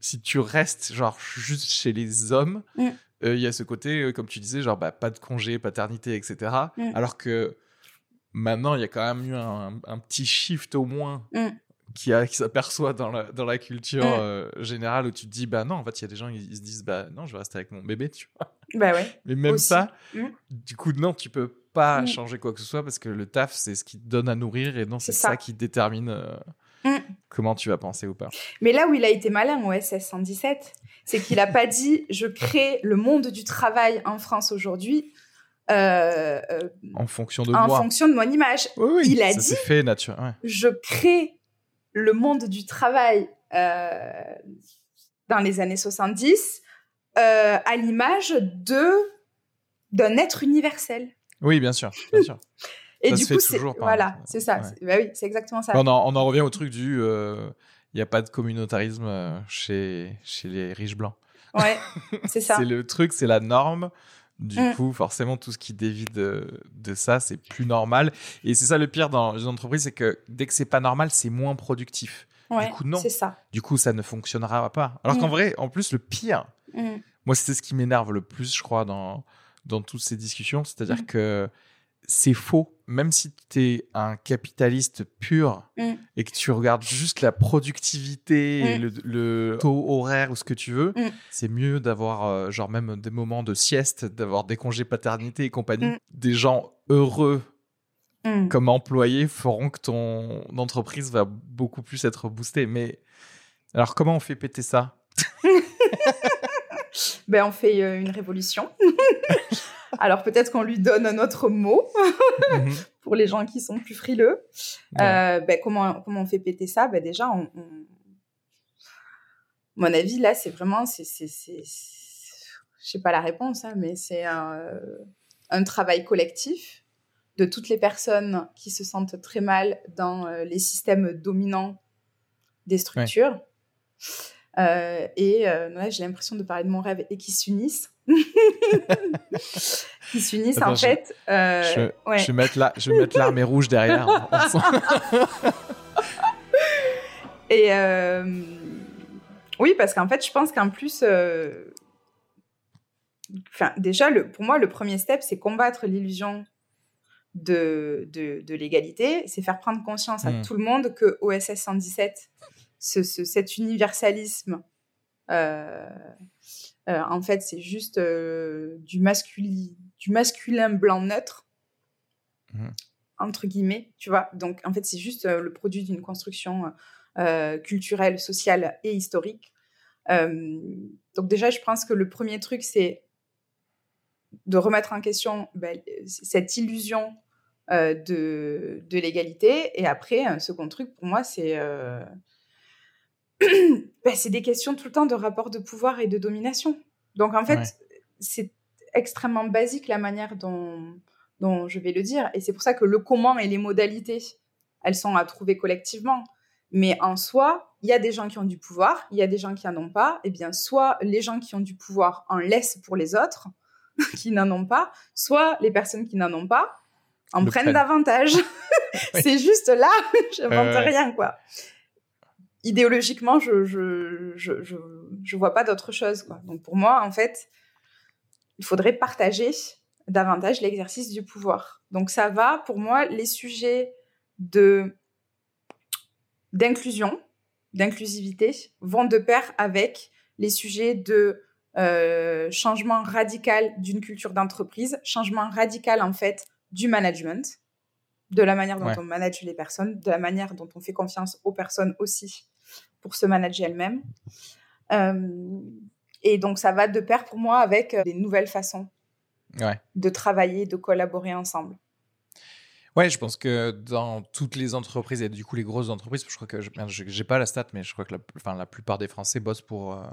si tu restes genre juste chez les hommes, euh, il y a ce côté, euh, comme tu disais, genre bah, pas de congé, paternité, etc. Alors que maintenant, il y a quand même eu un, un petit shift au moins qui, qui s'aperçoit dans la, dans la culture euh, générale où tu te dis, bah non, en fait, il y a des gens, ils, se disent, bah non, je vais rester avec mon bébé, tu vois. Bah ouais. (laughs) Mais même ça, mm. du coup, non, tu peux pas mm. changer quoi que ce soit parce que le taf, c'est ce qui te donne à nourrir et non, c'est ça. qui détermine euh, comment tu vas penser ou pas. Mais là où il a été malin au SS 117, c'est qu'il a pas (laughs) dit, je crée le monde du travail en France aujourd'hui. Euh, en fonction de en moi. fonction de mon image. Oui, il a ça dit, fait naturel. Ouais. je crée le monde du travail euh, dans les années 70 euh, à l'image de d'un être universel. Oui, bien sûr, bien sûr. (laughs) Et du coup, c'est voilà, c'est ça. Bah oui, c'est exactement ça. On en, on en, revient au truc du, euh, il n'y a pas de communautarisme chez chez les riches blancs. Ouais, c'est ça. (laughs) c'est le truc, c'est la norme. Du mm. coup, forcément, tout ce qui dévie de, de ça, c'est plus normal. Et c'est ça le pire dans les entreprises, c'est que dès que c'est pas normal, c'est moins productif. Ouais, du coup, non. Ça. Du coup, ça ne fonctionnera pas. Alors qu'en mm. vrai, en plus, le pire, mm. moi, c'est ce qui m'énerve le plus, je crois, dans, dans toutes ces discussions. C'est-à-dire que c'est faux. Même si tu es un capitaliste pur mm. et que tu regardes juste la productivité, mm. le, taux horaire ou ce que tu veux, mm. c'est mieux d'avoir euh, genre même des moments de sieste, d'avoir des congés paternité et compagnie. Des gens heureux comme employés feront que ton entreprise va beaucoup plus être boostée. Mais alors comment on fait péter ça? (laughs) Ben, on fait euh, une révolution. (laughs) Alors peut-être qu'on lui donne un autre mot (laughs) mhm. pour les gens qui sont plus frileux. Euh, ben, comment, comment on fait péter ça? Ben, Déjà, on, mon avis, là, c'est vraiment... Je sais pas la réponse, hein, mais c'est un, un, travail collectif de toutes les personnes qui se sentent très mal dans euh, les systèmes dominants des structures. Euh, et euh, j'ai l'impression de parler de mon rêve et qui s'unissent. (laughs) qui s'unissent en fait. Euh, je, ouais. je, vais mettre la, je vais mettre l'armée (laughs) rouge derrière. (laughs) et oui, parce qu'en fait, je pense qu'en plus, enfin, déjà, le, pour moi, le premier step, c'est combattre l'illusion de, de, de l'égalité, c'est faire prendre conscience à hmm. tout le monde que OSS 117 ce, cet universalisme, euh, euh, en fait, c'est juste euh, du, du masculin blanc neutre, mmh. entre guillemets, tu vois. Donc, en fait, c'est juste le produit d'une construction culturelle, sociale et historique. Euh, donc déjà, je pense que le premier truc, c'est de remettre en question ben, cette illusion euh, de, de l'égalité. Et après, un second truc, pour moi, c'est euh, (clears throat) ben, c'est des questions tout le temps de rapport de pouvoir et de domination. Donc en fait, c'est extrêmement basique la manière dont, dont je vais le dire. Et c'est pour ça que le comment et les modalités, elles sont à trouver collectivement. Mais en soi, il y a des gens qui ont du pouvoir, il y a des gens qui n'en ont pas. Et eh bien, soit les gens qui ont du pouvoir en laissent pour les autres, (laughs) qui n'en ont pas, soit les personnes qui n'en ont pas en prennent, davantage. (laughs) c'est juste là, je n'invente rien, quoi. Idéologiquement, je je, je, je, je vois pas d'autre chose, quoi. Donc pour moi, en fait, il faudrait partager davantage l'exercice du pouvoir. Donc ça va, pour moi, les sujets de d'inclusion, d'inclusivité vont de pair avec les sujets de euh, changement radical d'une culture d'entreprise, changement radical en fait du management, de la manière dont on manage les personnes, de la manière dont on fait confiance aux personnes aussi pour se manager elles-mêmes. Euh, et donc ça va de pair pour moi avec des nouvelles façons de travailler, de collaborer ensemble. Ouais, je pense que dans toutes les entreprises, et du coup les grosses entreprises, je crois que je j'ai pas la stat, mais je crois que la, enfin, la plupart des Français bossent pour, euh,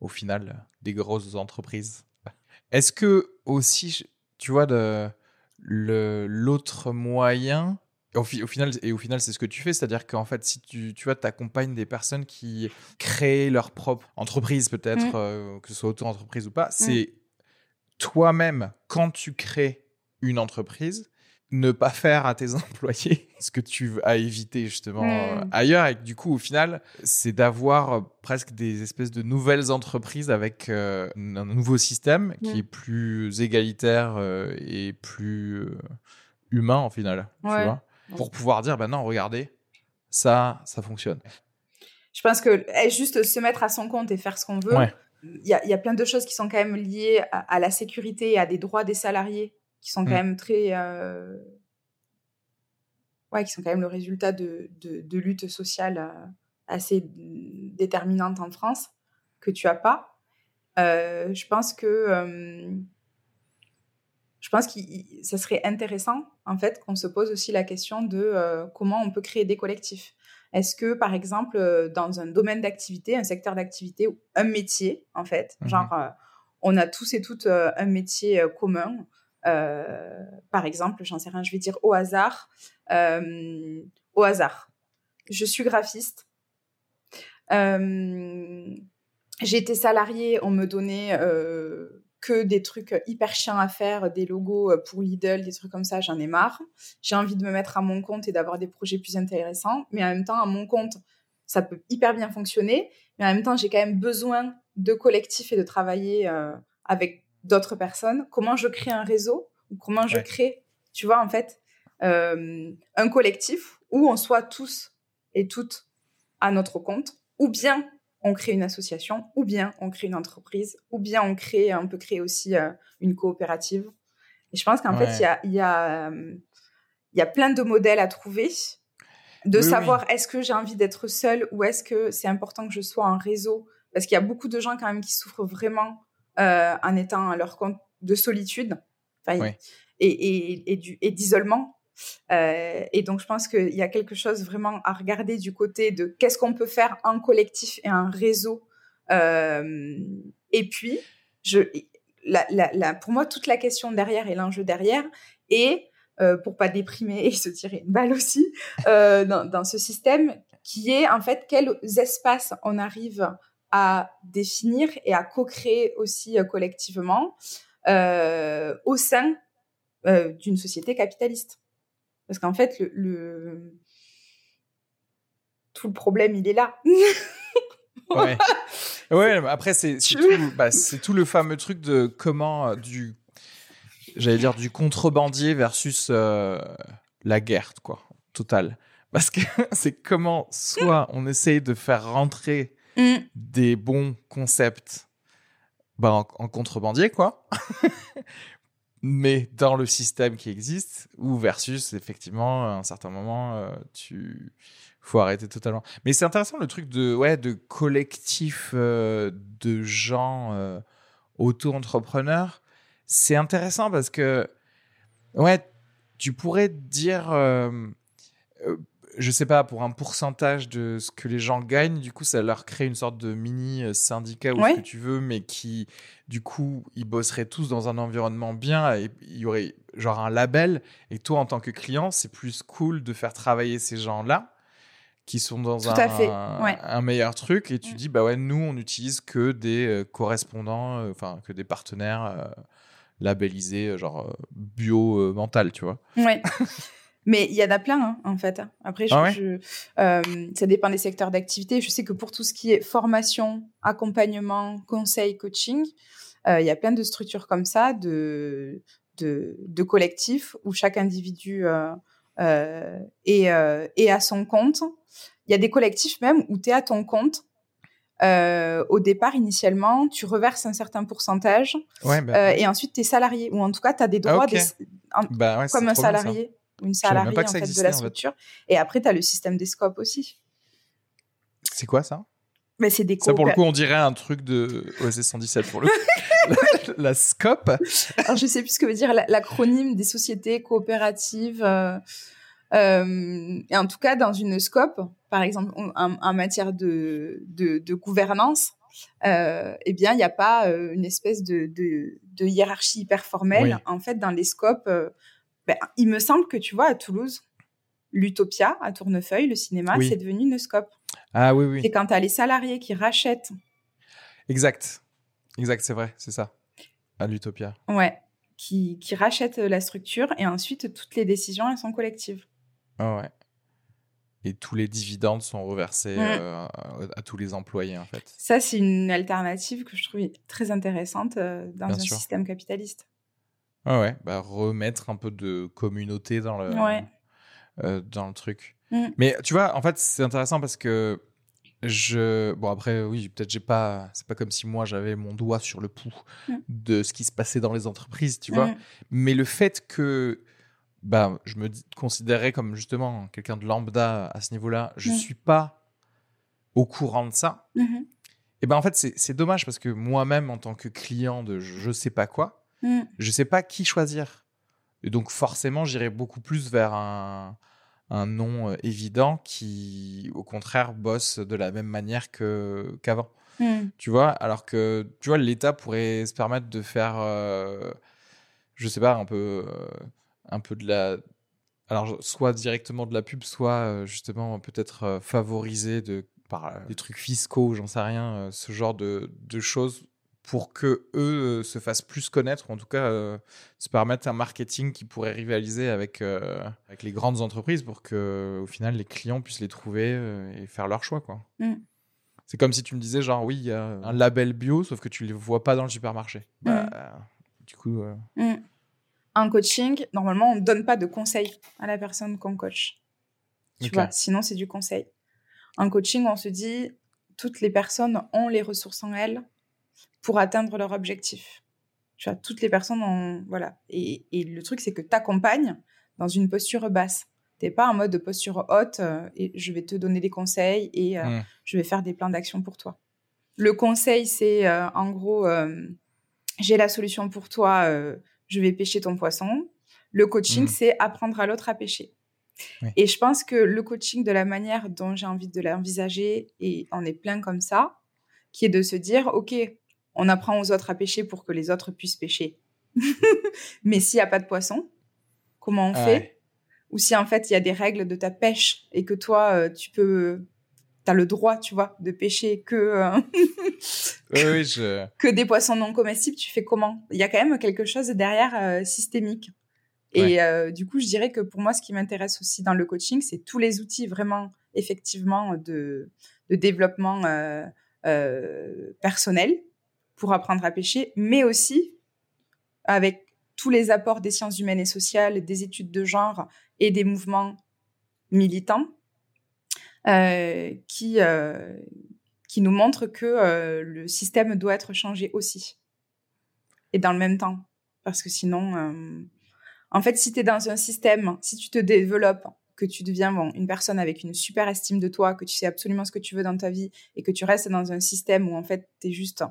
au final, des grosses entreprises. Est-ce que aussi, tu vois, de l'autre moyen, au, au, final, et au final, c'est ce que tu fais, c'est-à-dire qu'en fait, si tu, tu vois, accompagnes des personnes qui créent leur propre entreprise, peut-être, mmh. euh, que ce soit auto-entreprise ou pas, mmh. c'est toi-même, quand tu crées une entreprise, ne pas faire à tes (laughs) employés ce que tu as évité justement euh, hmm. ailleurs et du coup au final c'est d'avoir euh, presque des espèces de nouvelles entreprises avec euh, un nouveau système qui est plus égalitaire et plus humain en final tu vois pour pouvoir dire ben non regardez ça ça fonctionne. Je pense que eh, juste se mettre à son compte et faire ce qu'on veut il y, a, plein de choses qui sont quand même liées à la sécurité et à des droits des salariés qui sont quand mmh. même très euh, ouais qui sont quand même le résultat de, de, luttes sociales euh, assez déterminantes en France que tu as pas. Euh, je pense que je pense que ça serait intéressant en fait qu'on se pose aussi la question de comment on peut créer des collectifs est-ce que, par exemple, dans un domaine d'activité, un secteur d'activité, un métier, en fait, mmh genre, on a tous et toutes un métier commun, euh, par exemple, j'en sais rien, je vais dire au hasard, euh, au hasard. Je suis graphiste. Euh, j'ai été salariée, on me donnait que des trucs hyper chiants à faire, des logos pour Lidl, des trucs comme ça, j'en ai marre. J'ai envie de me mettre à mon compte et d'avoir des projets plus intéressants, mais en même temps, à mon compte, ça peut hyper bien fonctionner, mais en même temps, j'ai quand même besoin de collectif et de travailler avec d'autres personnes, comment je crée un réseau, ou comment je crée, tu vois, en fait, euh, un collectif où on soit tous et toutes à notre compte, ou bien on crée une association, ou bien on crée une entreprise, ou bien on crée, on peut créer aussi euh, une coopérative. Et je pense qu'en fait, il y a, y, a, y a plein de modèles à trouver, de savoir est-ce que j'ai envie d'être seule ou est-ce que c'est important que je sois en réseau, parce qu'il y a beaucoup de gens quand même qui souffrent vraiment euh, en étant à leur compte de solitude. Et, et, d'isolement. Euh, et donc, je pense qu'il y a quelque chose vraiment à regarder du côté de qu'est-ce qu'on peut faire en collectif et en réseau. Euh, et puis, pour moi, toute la question derrière et l'enjeu derrière est, euh, pour pas déprimer et (laughs) se tirer une balle aussi, dans, dans, ce système, qui est en fait quels espaces on arrive à définir et à co-créer aussi euh, collectivement euh, au sein euh, d'une société capitaliste. Parce qu'en fait, le, tout le problème, il est là. (laughs) ouais. ouais, après, c'est tout, bah, tout, le fameux truc de comment du, j'allais dire, du contrebandier versus la guerre, quoi, total. Parce que (laughs) c'est comment, soit on essaye de faire rentrer Mm. des bons concepts bah, en, contrebandier, quoi. (laughs) mais dans le système qui existe, ou versus effectivement à un certain moment euh, tu faut arrêter totalement. Mais c'est intéressant le truc de ouais de collectif euh, de gens euh, auto-entrepreneurs. C'est intéressant parce que ouais tu pourrais dire je sais pas, pour un pourcentage de ce que les gens gagnent, du coup, ça leur crée une sorte de mini euh, syndicat ou ce que tu veux, mais qui, du coup, ils bosseraient tous dans un environnement bien et il y aurait genre un label. Et toi, en tant que client, c'est plus cool de faire travailler ces gens-là qui sont dans un, un, meilleur truc et tu mm. dis, bah ouais, nous, on n'utilise que des euh, correspondants, euh, enfin, que des partenaires labellisés, genre bio mental, tu vois. Ouais. (laughs) Mais il y en a plein, hein, en fait. Après, ah euh, ça dépend des secteurs d'activité. Je sais que pour tout ce qui est formation, accompagnement, conseil, coaching, euh, il y a plein de structures comme ça, de, de, collectifs où chaque individu euh, est, est, à son compte. Il y a des collectifs même où tu es à ton compte. au départ, initialement, tu reverses un certain pourcentage bah, et ensuite tu es salarié, ou en tout cas, tu as des droits bah comme un salarié une salariée en fait, de la structure. Et après, tu as le système des scopes aussi. C'est quoi ça? Mais c'est des Ça, pour le coup, on dirait un truc de OSS 117 pour le (laughs) la, scope. Alors, je sais plus ce que veut dire l'acronyme des sociétés coopératives. Euh, euh, et en tout cas, dans une scope, par exemple, en, matière de, de, gouvernance, euh, eh bien, il n'y a pas euh, une espèce de, de, de hiérarchie hyper formelle. En fait, dans les scopes, ben, il me semble que tu vois, à Toulouse, l'Utopia, à Tournefeuille, le cinéma, c'est devenu une scope. Ah oui, oui. C'est quand tu as les salariés qui rachètent. Exact. Exact, c'est vrai, c'est ça. À l'Utopia. Ouais. Qui, qui rachètent la structure et ensuite toutes les décisions, elles sont collectives. Ah ouais. Et tous les dividendes sont reversés mmh. euh, à tous les employés, en fait. Ça, c'est une alternative que je trouve très intéressante euh, dans un système capitaliste. Ouais, ouais, bah, remettre un peu de communauté dans le, euh, dans le truc. Mmh. Mais tu vois, en fait, c'est intéressant parce que je. Bon, après, oui, peut-être j'ai pas. C'est pas comme si moi j'avais mon doigt sur le pouls mmh. de ce qui se passait dans les entreprises, tu vois. Mmh. Mais le fait que. Bah, je me considérais comme justement quelqu'un de lambda à ce niveau-là. Je suis pas au courant de ça. Et ben en fait, c'est dommage parce que moi-même, en tant que client de je sais pas quoi, Mm. Je sais pas qui choisir. Et donc forcément, j'irai beaucoup plus vers un, un nom euh, évident qui, au contraire, bosse de la même manière que qu'avant. Mm. Tu vois, alors que tu vois, l'État pourrait se permettre de faire, euh, je sais pas, un peu, euh, un peu de la, alors soit directement de la pub, soit justement peut-être favoriser de par des trucs fiscaux, j'en sais rien, ce genre de, de choses pour que eux euh, se fassent plus connaître, ou en tout cas euh, se permettent un marketing qui pourrait rivaliser avec, euh, avec les grandes entreprises pour que au final les clients puissent les trouver et faire leur choix quoi. Mm. C'est comme si tu me disais genre oui il y a un label bio sauf que tu les vois pas dans le supermarché. Mm. Bah, du coup. Mm. En coaching, normalement on ne donne pas de conseils à la personne qu'on coach. Tu vois, sinon c'est du conseil. En coaching, on se dit toutes les personnes ont les ressources en elles pour atteindre leur objectif. Tu vois, toutes les personnes ont. Voilà. Et, le truc, c'est que tu accompagnes dans une posture basse. Tu n'es pas en mode de posture haute euh, et je vais te donner des conseils et euh, mmh. je vais faire des plans d'action pour toi. Le conseil, c'est euh, en gros, j'ai la solution pour toi, je vais pêcher ton poisson. Le coaching, mmh. c'est apprendre à l'autre à pêcher. Et je pense que le coaching, de la manière dont j'ai envie de l'envisager, et on est plein comme ça, qui est de se dire, OK, on apprend aux autres à pêcher pour que les autres puissent pêcher. (laughs) Mais s'il n'y a pas de poisson, comment on fait? Ou si en fait il y a des règles de ta pêche et que toi, euh, tu peux, tu as le droit, tu vois, de pêcher que, euh, (laughs) que des poissons non comestibles, tu fais comment? Il y a quand même quelque chose derrière euh, systémique. Et du coup, je dirais que pour moi, ce qui m'intéresse aussi dans le coaching, c'est tous les outils vraiment, effectivement, de, de développement personnel pour apprendre à pêcher, mais aussi avec tous les apports des sciences humaines et sociales, des études de genre et des mouvements militants euh, qui, euh, qui nous montrent que euh, le système doit être changé aussi. Et dans le même temps. Parce que sinon, en fait, si tu es dans un système, si tu te développes, que tu deviens bon, une personne avec une super estime de toi, que tu sais absolument ce que tu veux dans ta vie et que tu restes dans un système où en fait, tu es juste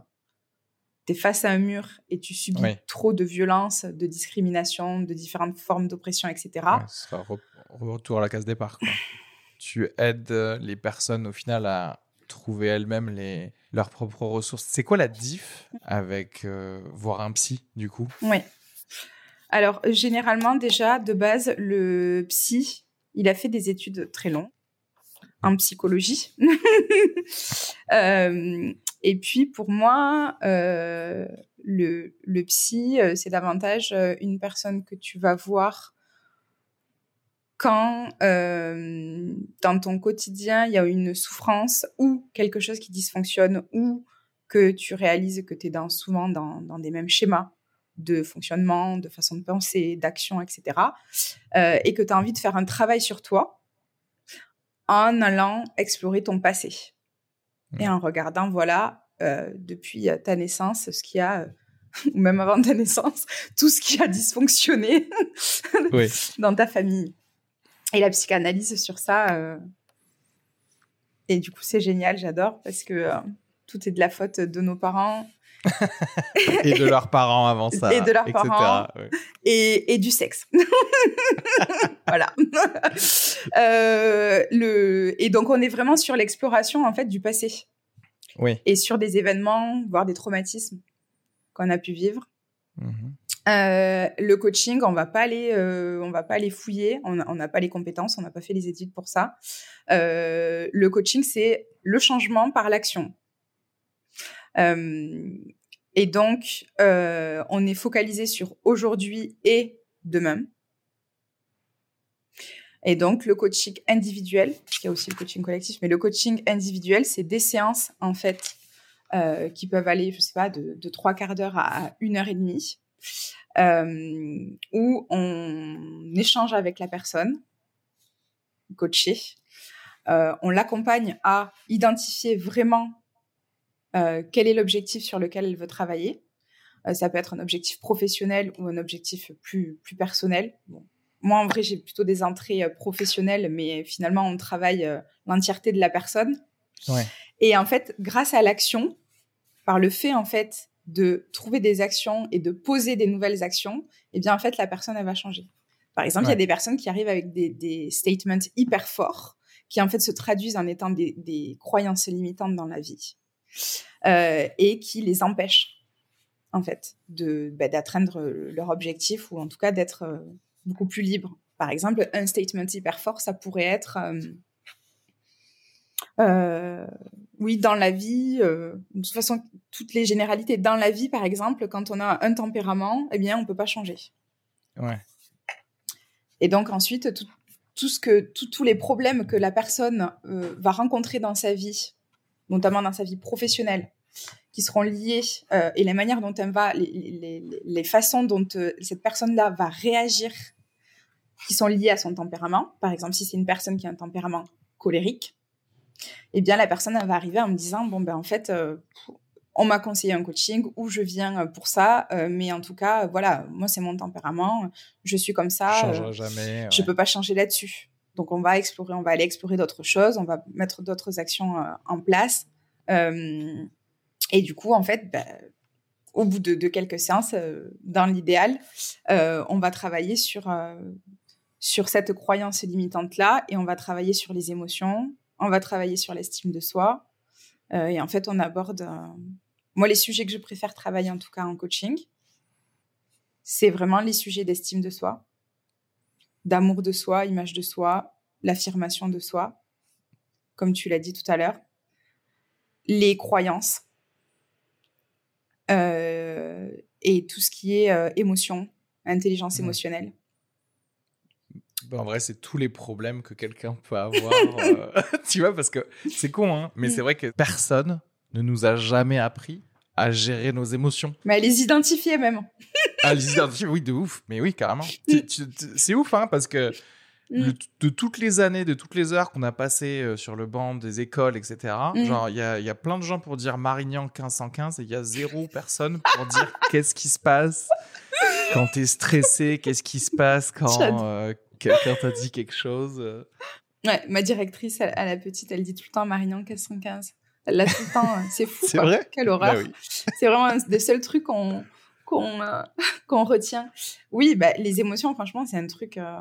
tu es face à un mur et tu subis trop de violence, de discrimination, de différentes formes d'oppression, etc. Ouais, ce sera retour à la case départ. Quoi. (laughs) tu aides euh, les personnes au final à trouver elles-mêmes les, leurs propres ressources. C'est quoi la diff avec euh, voir un psy, du coup? Oui. Alors, généralement, déjà, de base, le psy, il a fait des études très longues en psychologie. (laughs) euh, et puis pour moi, euh, le, psy, euh, c'est davantage euh, une personne que tu vas voir quand dans ton quotidien, il y a une souffrance ou quelque chose qui dysfonctionne ou que tu réalises que tu es souvent dans, des mêmes schémas de fonctionnement, de façon de penser, d'action, etc. Et que tu as envie de faire un travail sur toi en allant explorer ton passé et en regardant, voilà, euh, depuis ta naissance, ce qui a, (laughs) ou même avant ta naissance, tout ce qui a dysfonctionné (laughs) oui. dans ta famille. Et la psychanalyse sur ça. Euh... Et du coup, c'est génial, j'adore, parce que euh, tout est de la faute de nos parents. Et de leurs parents avant ça. (laughs) Et de leurs parents. Oui. Et, et, du sexe. (laughs) voilà. (laughs) Euh, le... Et donc, on est vraiment sur l'exploration, en fait, du passé. Oui. Et sur des événements, voire des traumatismes qu'on a pu vivre. Mmh. Euh, le coaching, on va pas aller, euh, on va pas aller fouiller. On n'a pas les compétences, on n'a pas fait les études pour ça. Euh, le coaching, c'est le changement par l'action. Euh, et donc, euh, on est focalisé sur aujourd'hui et demain. Et donc, le coaching individuel, il y a aussi le coaching collectif, mais le coaching individuel, c'est des séances, en fait, euh, qui peuvent aller, je sais pas, de, de trois quarts d'heure à une heure et demie, où on échange avec la personne coachée. On l'accompagne à identifier vraiment euh, quel est l'objectif sur lequel elle veut travailler? Euh, ça peut être un objectif professionnel ou un objectif plus, plus personnel. Bon, moi, en vrai, j'ai plutôt des entrées euh, professionnelles, mais finalement, on travaille l'entièreté de la personne. Ouais. Et en fait, grâce à l'action, par le fait, en fait, de trouver des actions et de poser des nouvelles actions, eh bien, en fait, la personne, elle va changer. Par exemple, il ouais. y a des personnes qui arrivent avec des, des, statements hyper forts, qui, en fait, se traduisent en étant des, des croyances limitantes dans la vie, et qui les empêchent, en fait, de, bah, d'atteindre leur objectif, ou en tout cas d'être euh, beaucoup plus libre. Par exemple, un statement hyper fort, ça pourrait être euh, euh, oui, dans la vie, euh, de toute façon, toutes les généralités. Dans la vie, par exemple, quand on a un tempérament, eh bien, on peut pas changer. Ouais. Et donc ensuite, tout, tout ce que, tout, tous les problèmes que la personne euh, va rencontrer dans sa vie, notamment dans sa vie professionnelle, qui seront liées euh, et la manière dont elle va, les, les, les façons dont euh, cette personne-là va réagir, qui sont liées à son tempérament. Par exemple, si c'est une personne qui a un tempérament colérique, eh bien la personne elle va arriver en me disant bon ben en fait euh, on m'a conseillé un coaching ou je viens pour ça mais en tout cas voilà moi c'est mon tempérament je suis comme ça je ouais. je peux pas changer là-dessus donc on va explorer on va aller explorer d'autres choses on va mettre d'autres actions en place et du coup en fait ben, au bout de, quelques séances dans l'idéal on va travailler sur sur cette croyance limitante là et on va travailler sur les émotions on va travailler sur l'estime de soi. Euh, et en fait, on aborde, euh... moi, les sujets que je préfère travailler, en tout cas en coaching, c'est vraiment les sujets d'estime de soi, d'amour de soi, image de soi, l'affirmation de soi, comme tu l'as dit tout à l'heure, les croyances euh, et tout ce qui est euh, émotion, intelligence émotionnelle. Ben en vrai, c'est tous les problèmes que quelqu'un peut avoir. (laughs) euh, (laughs) tu vois, parce que c'est con, hein, mais c'est vrai que personne ne nous a jamais appris à gérer nos émotions. Mais à les identifier même. à les identifier, oui, de ouf. Mais oui, carrément. C'est ouf, hein, parce que le, de toutes les années, de toutes les heures qu'on a passées euh, sur le banc des écoles, etc., mm. genre, il y a, y a, plein de gens pour dire Marignan 1515 et il y a zéro personne pour dire (laughs) qu'est-ce qui se passe quand t'es stressé, qu'est-ce qui se passe quand euh, quelqu'un t'a dit quelque chose. Ouais, ma directrice, à la petite, elle dit tout le temps Marignan 415. Elle l'a tout le temps. euh, C'est fou. C'est quoi. vrai Quelle horreur. Bah oui. C'est vraiment un des seuls trucs qu'on qu'on euh, (laughs) retient. Oui, bah, les émotions, franchement, c'est un truc. euh,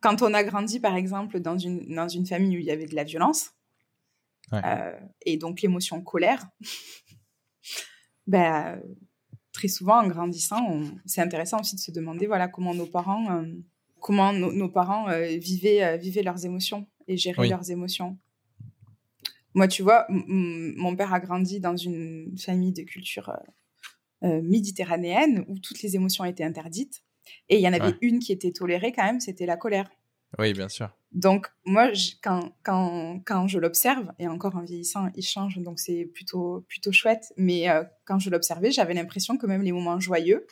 Quand on a grandi, par exemple, dans une, dans une famille où il y avait de la violence, Ouais. euh, et donc l'émotion colère, (laughs) bah, très souvent, en grandissant, on- c'est intéressant aussi de se demander voilà, comment nos parents, comment nos- nos parents vivaient, vivaient leurs émotions et géraient Oui. leurs émotions. Moi, tu vois, mon père a grandi dans une famille de culture euh, euh, méditerranéenne où toutes les émotions étaient interdites. Et il y en avait Ouais. une qui était tolérée quand même, c'était la colère. Oui, bien sûr. Donc, moi, quand, quand, quand je l'observe, et encore en vieillissant, il change, donc c'est plutôt, plutôt chouette, mais euh, quand je l'observais, j'avais l'impression que même les moments joyeux,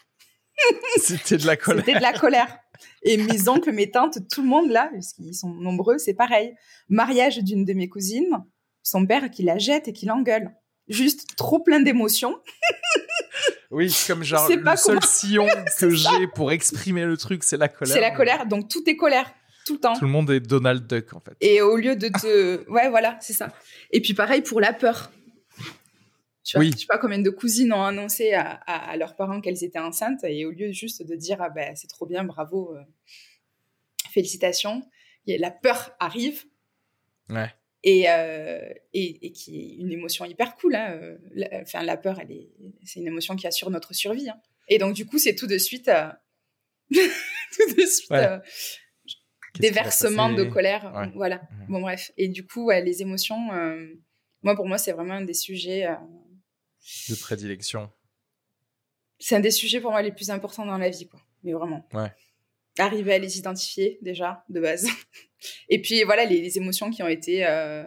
(laughs) (laughs) C'était de la colère. c'était de la colère. Et mes oncles, mes tantes, tout le monde là, parce qu'ils sont nombreux, c'est pareil. Mariage d'une de mes cousines, son père qui la jette et qui l'engueule. Juste trop plein d'émotions. (laughs) Oui, comme genre le seul comment- sillon (laughs) que j'ai pour exprimer le truc, c'est la colère. C'est la colère, donc tout est colère, tout le temps. Tout le monde est Donald Duck en fait. Et au lieu de te... (laughs) Ouais, voilà, c'est ça. Et puis pareil pour la peur. Tu vois, Oui. Je sais pas combien de cousines ont annoncé à, à- à leurs parents qu'elles étaient enceintes, et au lieu juste de dire ah ben, c'est trop bien, bravo, euh, félicitations, et la peur arrive, Ouais. Et, euh, et, et qui est une émotion hyper cool. Hein. euh, la- Enfin, la peur, elle est, c'est une émotion qui assure notre survie. hein. Et donc, du coup, c'est tout de suite, euh, (laughs) tout de suite, Ouais. euh, des versements de colère. Ouais. Voilà. Mhm. Bon, bref. Et du coup, les émotions, moi, pour moi, c'est vraiment un des sujets. De prédilection. c'est un des sujets pour moi les plus importants dans la vie, quoi. Mais vraiment. Ouais. Arriver à les identifier déjà de base. (laughs) Et puis voilà les, les émotions qui ont été euh,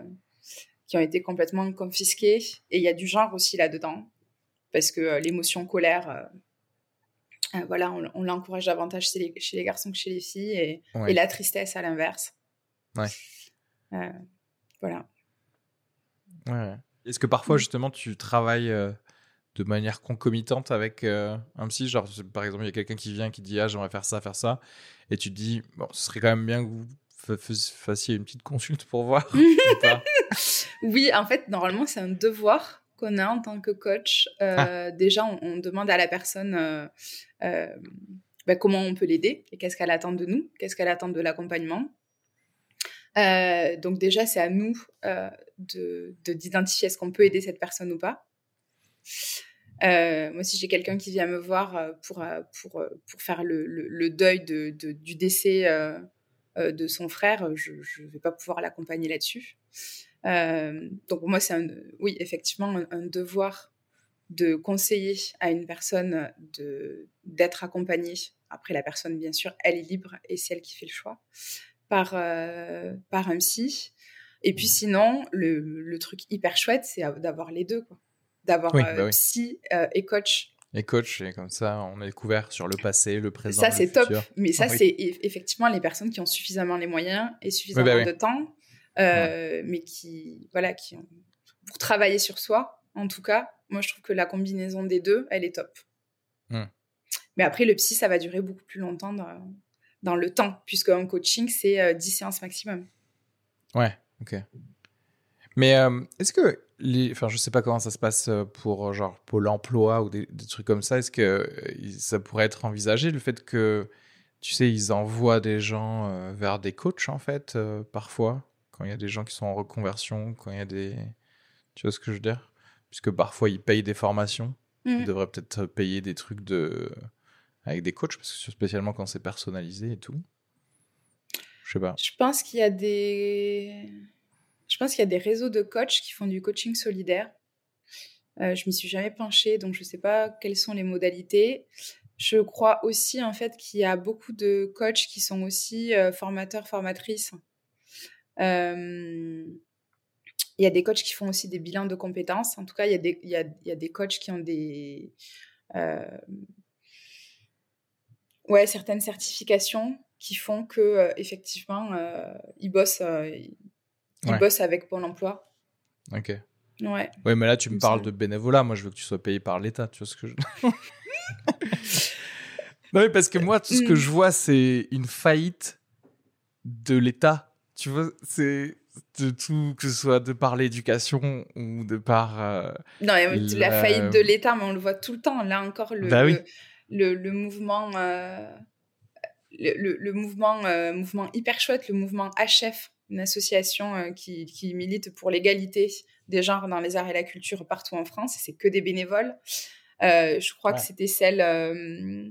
qui ont été complètement confisquées. Et il y a du genre aussi là-dedans, parce que euh, l'émotion colère, euh, euh, voilà, on, on l'encourage davantage chez les, chez les garçons que chez les filles, et, Ouais. et la tristesse à l'inverse. Ouais. Euh, voilà. Ouais. Est-ce que parfois, justement, tu travailles euh, de manière concomitante avec euh, un psy? Genre, par exemple, il y a quelqu'un qui vient qui dit Ah, j'aimerais faire ça, faire ça. Et tu te dis Bon, ce serait quand même bien que vous fassiez une petite consulte pour voir. (laughs) Oui, en fait, normalement, c'est un devoir qu'on a en tant que coach. Euh, Déjà, on, on demande à la personne euh, euh, bah, comment on peut l'aider et qu'est-ce qu'elle attend de nous, qu'est-ce qu'elle attend de l'accompagnement. Donc déjà, c'est à nous de de- d'identifier est-ce qu'on peut aider cette personne ou pas. Euh, moi, si j'ai quelqu'un qui vient me voir pour, pour, pour faire le, le- le deuil de, de- du décès de son frère, je ne vais pas pouvoir l'accompagner là-dessus. Euh, donc pour moi, c'est un, oui, effectivement un, un devoir de conseiller à une personne de d'être accompagnée. Après, la personne, bien sûr, elle est libre et c'est elle qui fait le choix par euh, par un psy. Et puis sinon, le, le truc hyper chouette, c'est d'avoir les deux, quoi. D'avoir Oui, euh, bah oui. psy euh, et coach. Et coach, et comme ça, on est couvert sur le passé, le présent. Ça, c'est top. Mais ça, Oui. c'est eff- effectivement les personnes qui ont suffisamment les moyens et suffisamment bah oui. de temps, euh, mais qui, voilà, qui ont, pour travailler sur soi, en tout cas, moi, je trouve que la combinaison des deux, elle est top. Hmm. Mais après, le psy, ça va durer beaucoup plus longtemps dans, dans le temps, puisque un coaching, c'est euh, 10 séances maximum. Ouais, ok. Mais euh, est-ce que les, enfin, je sais pas comment ça se passe euh, pour euh, genre Pôle Emploi ou des, des trucs comme ça. Est-ce que euh, ça pourrait être envisagé le fait que, tu sais, ils envoient des gens euh, vers des coachs en fait euh, parfois quand il y a des gens qui sont en reconversion, quand il y a des, tu vois ce que je veux dire? Puisque parfois ils payent des formations, ils Mhm. devraient peut-être payer des trucs de avec des coachs parce que spécialement quand c'est personnalisé et tout. Je sais pas. Je pense qu'il y a des, je pense qu'il y a des réseaux de coachs qui font du coaching solidaire. Euh, je m'y suis jamais penchée, donc je sais pas quelles sont les modalités. Je crois aussi en fait qu'il y a beaucoup de coachs qui sont aussi euh, formateurs, formatrices. Euh, il y a des coachs qui font aussi des bilans de compétences. En tout cas, il y a des, coachs qui ont des, euh, ouais, certaines certifications qui font que effectivement ils bossent, ils Ouais. bossent avec Pôle Emploi. Ok. Ouais. Ouais, mais là, tu me parles de bénévolat. Moi, je veux que tu sois payé par l'État. Tu vois ce que je. (laughs) Non, mais parce que moi, tout ce que Mm. je vois, c'est une faillite de l'État. Tu vois, c'est de tout, que ce soit de par l'éducation ou de par. euh, Non, la La- faillite de l'État, mais on le voit tout le temps. Là encore, le, Bah oui. le, le, le mouvement, euh, le, le- le mouvement, euh, mouvement hyper chouette, le mouvement HF, une association euh, qui, qui milite pour l'égalité des genres dans les arts et la culture partout en France. C'est que des bénévoles. Euh, je crois Ouais. que c'était celle. euh,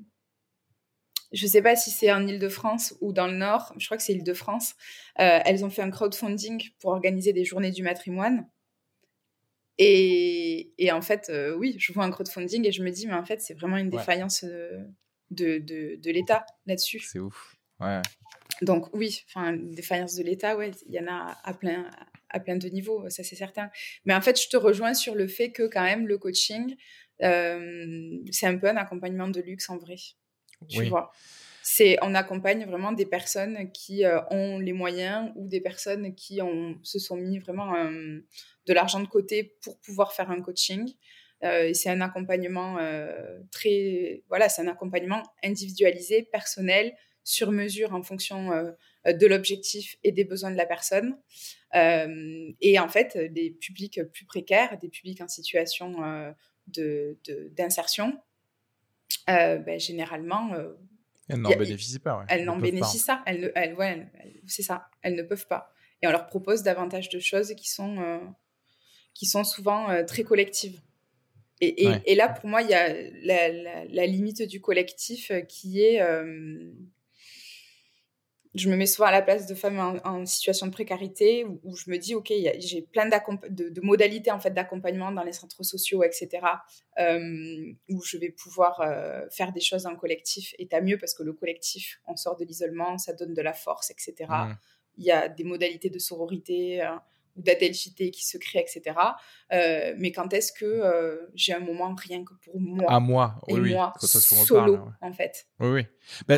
je sais pas si c'est en Ile-de-France ou dans le Nord. Je crois que c'est Ile-de-France. Euh, elles ont fait un crowdfunding pour organiser des journées du matrimoine. Et, et en fait, euh, oui, je vois un crowdfunding et je me dis, mais en fait, c'est vraiment une défaillance de, de, de l'État là-dessus. c'est ouf. Ouais. Donc oui, enfin, défaillance de l'État, ouais, il y en a à plein, à plein de niveaux, ça c'est certain. Mais en fait, je te rejoins sur le fait que quand même, le coaching, euh, c'est un peu un accompagnement de luxe en vrai. Tu Oui. vois? C'est on accompagne vraiment des personnes qui euh, ont les moyens ou des personnes qui ont se sont mis vraiment euh, de l'argent de côté pour pouvoir faire un coaching Euh, c'est un accompagnement euh, très voilà c'est un accompagnement individualisé personnel sur mesure en fonction euh, de l'objectif et des besoins de la personne Euh, et en fait des publics plus précaires des publics en situation euh, de de- d'insertion euh, ben, généralement euh, Elles n'en bénéficient pas. ouais. elles n'en bénéficient pas. Elles, ne- elles, ouais, elles- elles- c'est ça. Elles ne peuvent pas. Et on leur propose davantage de choses qui sont, euh, qui sont souvent euh, très collectives. Et, et, Ouais. et là, pour moi, il y a la, la- la limite du collectif euh, qui est. euh, je me mets souvent à la place de femmes en, en situation de précarité où, où je me dis, OK, j'ai plein de, de modalités en fait, d'accompagnement dans les centres sociaux, etc., euh, où je vais pouvoir euh, faire des choses en collectif. Et tant mieux parce que le collectif, on sort de l'isolement, ça donne de la force, etc. Mm. Il y a des modalités de sororité euh, ou qui se créent, etc. Euh, mais quand est-ce que euh, j'ai un moment rien que pour moi À moi, et oui, oui. moi, me solo, parle, ouais. en fait Oui, oui.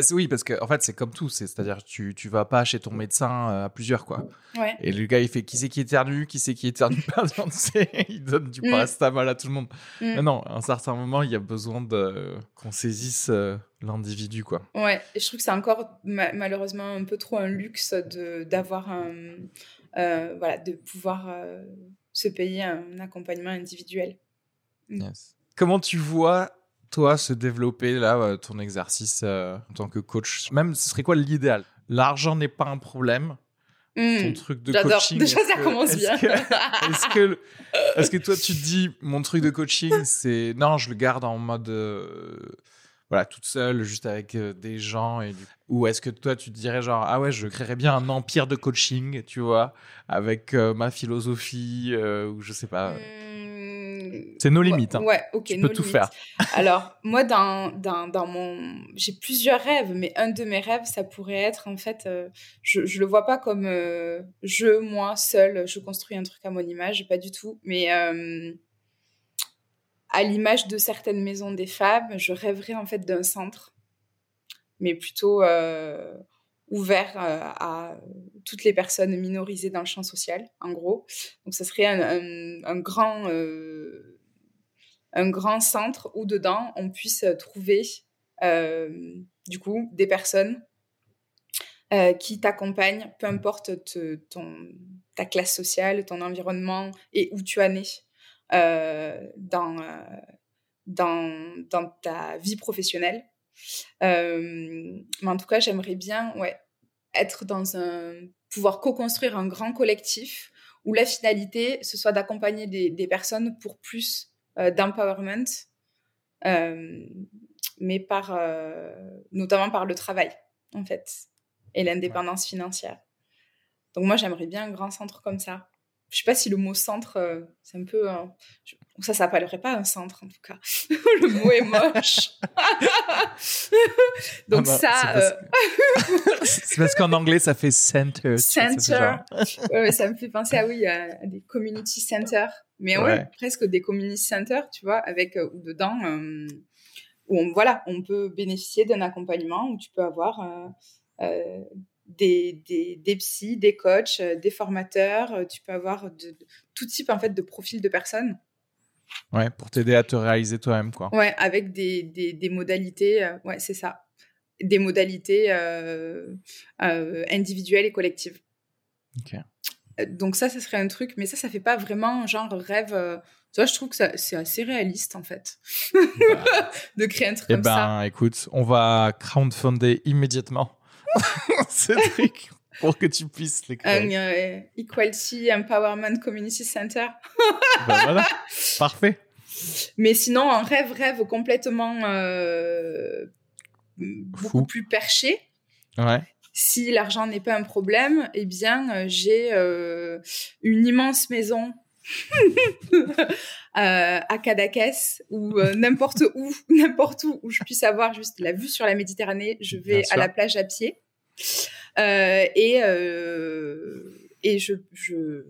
C'est- oui, parce que en fait, c'est comme tout. c'est- C'est-à-dire, tu, tu vas pas chez ton médecin euh, à plusieurs, quoi. Ouais. Et le gars, il fait qui c'est qui éternue, qui c'est qui éternue (laughs) sais, il donne du Mm. paracétamol à tout le monde. Mm. Mais non, à un certain moment, il y a besoin de qu'on saisisse l'individu, quoi. Ouais, et je trouve que c'est encore ma- malheureusement un peu trop un luxe de d'avoir un voilà de pouvoir euh, se payer un accompagnement individuel. Mm. Yes. Comment tu vois toi se développer là euh, ton exercice euh, en tant que coach? Même, ce serait quoi l'idéal? L'argent n'est pas un problème. Ton Mm. truc de coaching. (laughs) Déjà, est-ce ça que- commence est-ce bien. que- Est-ce que, est-ce que toi tu te dis mon truc de coaching c'est non je le garde en mode euh, voilà toute seule juste avec euh, des gens et du- ou est-ce que toi tu te dirais genre ah ouais je créerais bien un empire de coaching tu vois avec euh, ma philosophie euh, ou je sais pas Mm, c'est nos ouais, limites hein. Ouais, ok. tu peux tout limites. faire (laughs) Alors, moi, dans, dans, dans mon. J'ai plusieurs rêves, mais un de mes rêves, ça pourrait être, en fait, je, je le vois pas comme je, moi, seul, je construis un truc à mon image, pas du tout. Mais à l'image de certaines maisons des femmes, je rêverais, en fait, d'un centre, mais plutôt euh, ouvert euh, à toutes les personnes minorisées dans le champ social, en gros. Donc, ça serait un, grand. euh, un grand centre où dedans on puisse trouver du coup des personnes qui t'accompagnent, peu importe te- ton, ta classe sociale, ton environnement et où tu es euh, dans, euh, dans, dans ta vie professionnelle. Euh, mais en tout cas, j'aimerais bien ouais, être dans un... pouvoir co-construire un grand collectif où la finalité, ce soit d'accompagner des, des personnes pour plus euh, d'empowerment, euh, mais par, euh, notamment par le travail, en fait, et l'indépendance financière. Donc moi, j'aimerais bien un grand centre comme ça. Je sais pas si le mot centre, euh, c'est un peu... je- ça, ça s'appellerait pas un centre, en tout cas. (laughs) le mot est moche. (laughs) Donc Ah bah, ça... c'est euh, parce- (laughs) c'est parce qu'en anglais ça fait center Center. Ouais, ça me fait penser à oui à, à des community centers mais ouais. Ouais. presque des community centers tu vois avec euh, dedans euh, où on, voilà on peut bénéficier d'un accompagnement où tu peux avoir euh, des, des, des psys des coachs euh, des formateurs euh, tu peux avoir de, de- tout type en fait de profil de personnes Ouais, pour t'aider à te réaliser toi-même, quoi. Ouais, avec des, des, des modalités, euh, ouais, c'est ça. Des modalités euh, euh, individuelles et collectives. Ok. Donc ça, ça serait un truc, mais ça, ça fait pas vraiment genre rêve. Tu vois, je trouve que c'est assez réaliste en fait, (laughs) de créer un truc Eh comme ça. ben, écoute, on va crowdfunder immédiatement (laughs) ce truc pour que tu puisses les Un euh, Equality Empowerment Community Center. Ben voilà, parfait. Mais sinon, un rêve, rêve complètement euh, beaucoup plus perché. Ouais. Si l'argent n'est pas un problème, eh bien, euh, j'ai euh, une immense maison (laughs) euh, à Cadaqués ou euh, n'importe où, (laughs) n'importe où où je puisse avoir juste la vue sur la Méditerranée. Je vais à la plage à pied Euh, et euh, et je, je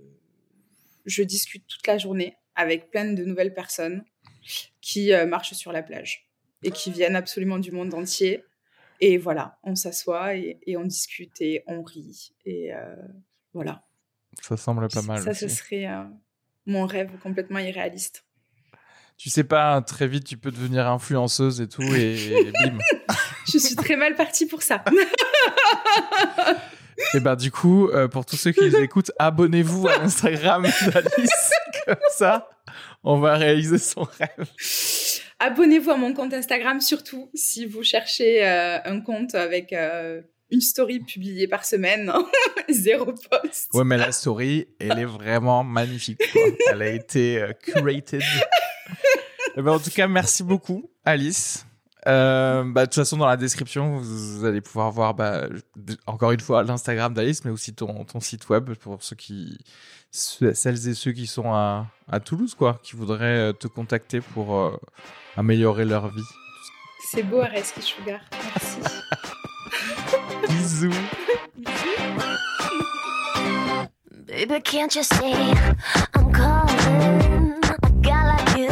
je discute toute la journée avec plein de nouvelles personnes qui euh, marchent sur la plage et qui viennent absolument du monde entier. Et voilà, on s'assoit et, et on discute et on rit. Et euh, voilà. Ça semble pas mal. Ça, ce serait euh, mon rêve complètement irréaliste. Tu sais pas, très vite, tu peux devenir influenceuse et tout, et bim. (laughs) Je suis très mal partie pour ça. (laughs) Et ben du coup, euh, pour tous ceux qui les écoutent, abonnez-vous à l'Instagram d'Alice. (laughs) Comme ça, on va réaliser son rêve. Abonnez-vous à mon compte Instagram, surtout si vous cherchez euh, un compte avec euh, une story publiée par semaine, (laughs) zéro post. Ouais, mais la story, elle est vraiment magnifique. quoi. Elle a été euh, curated. Eh ben, en tout cas, merci beaucoup, Alice. Euh, bah, de toute façon, dans la description, vous allez pouvoir voir, bah, encore une fois, l'Instagram d'Alice, mais aussi ton, ton site web pour ceux qui, celles et ceux qui sont à, à Toulouse, quoi, qui voudraient euh, te contacter pour euh, améliorer leur vie. C'est beau, Areski Sugar. Merci. (laughs) Bisous. Baby, can't you see I'm calling? A guy like you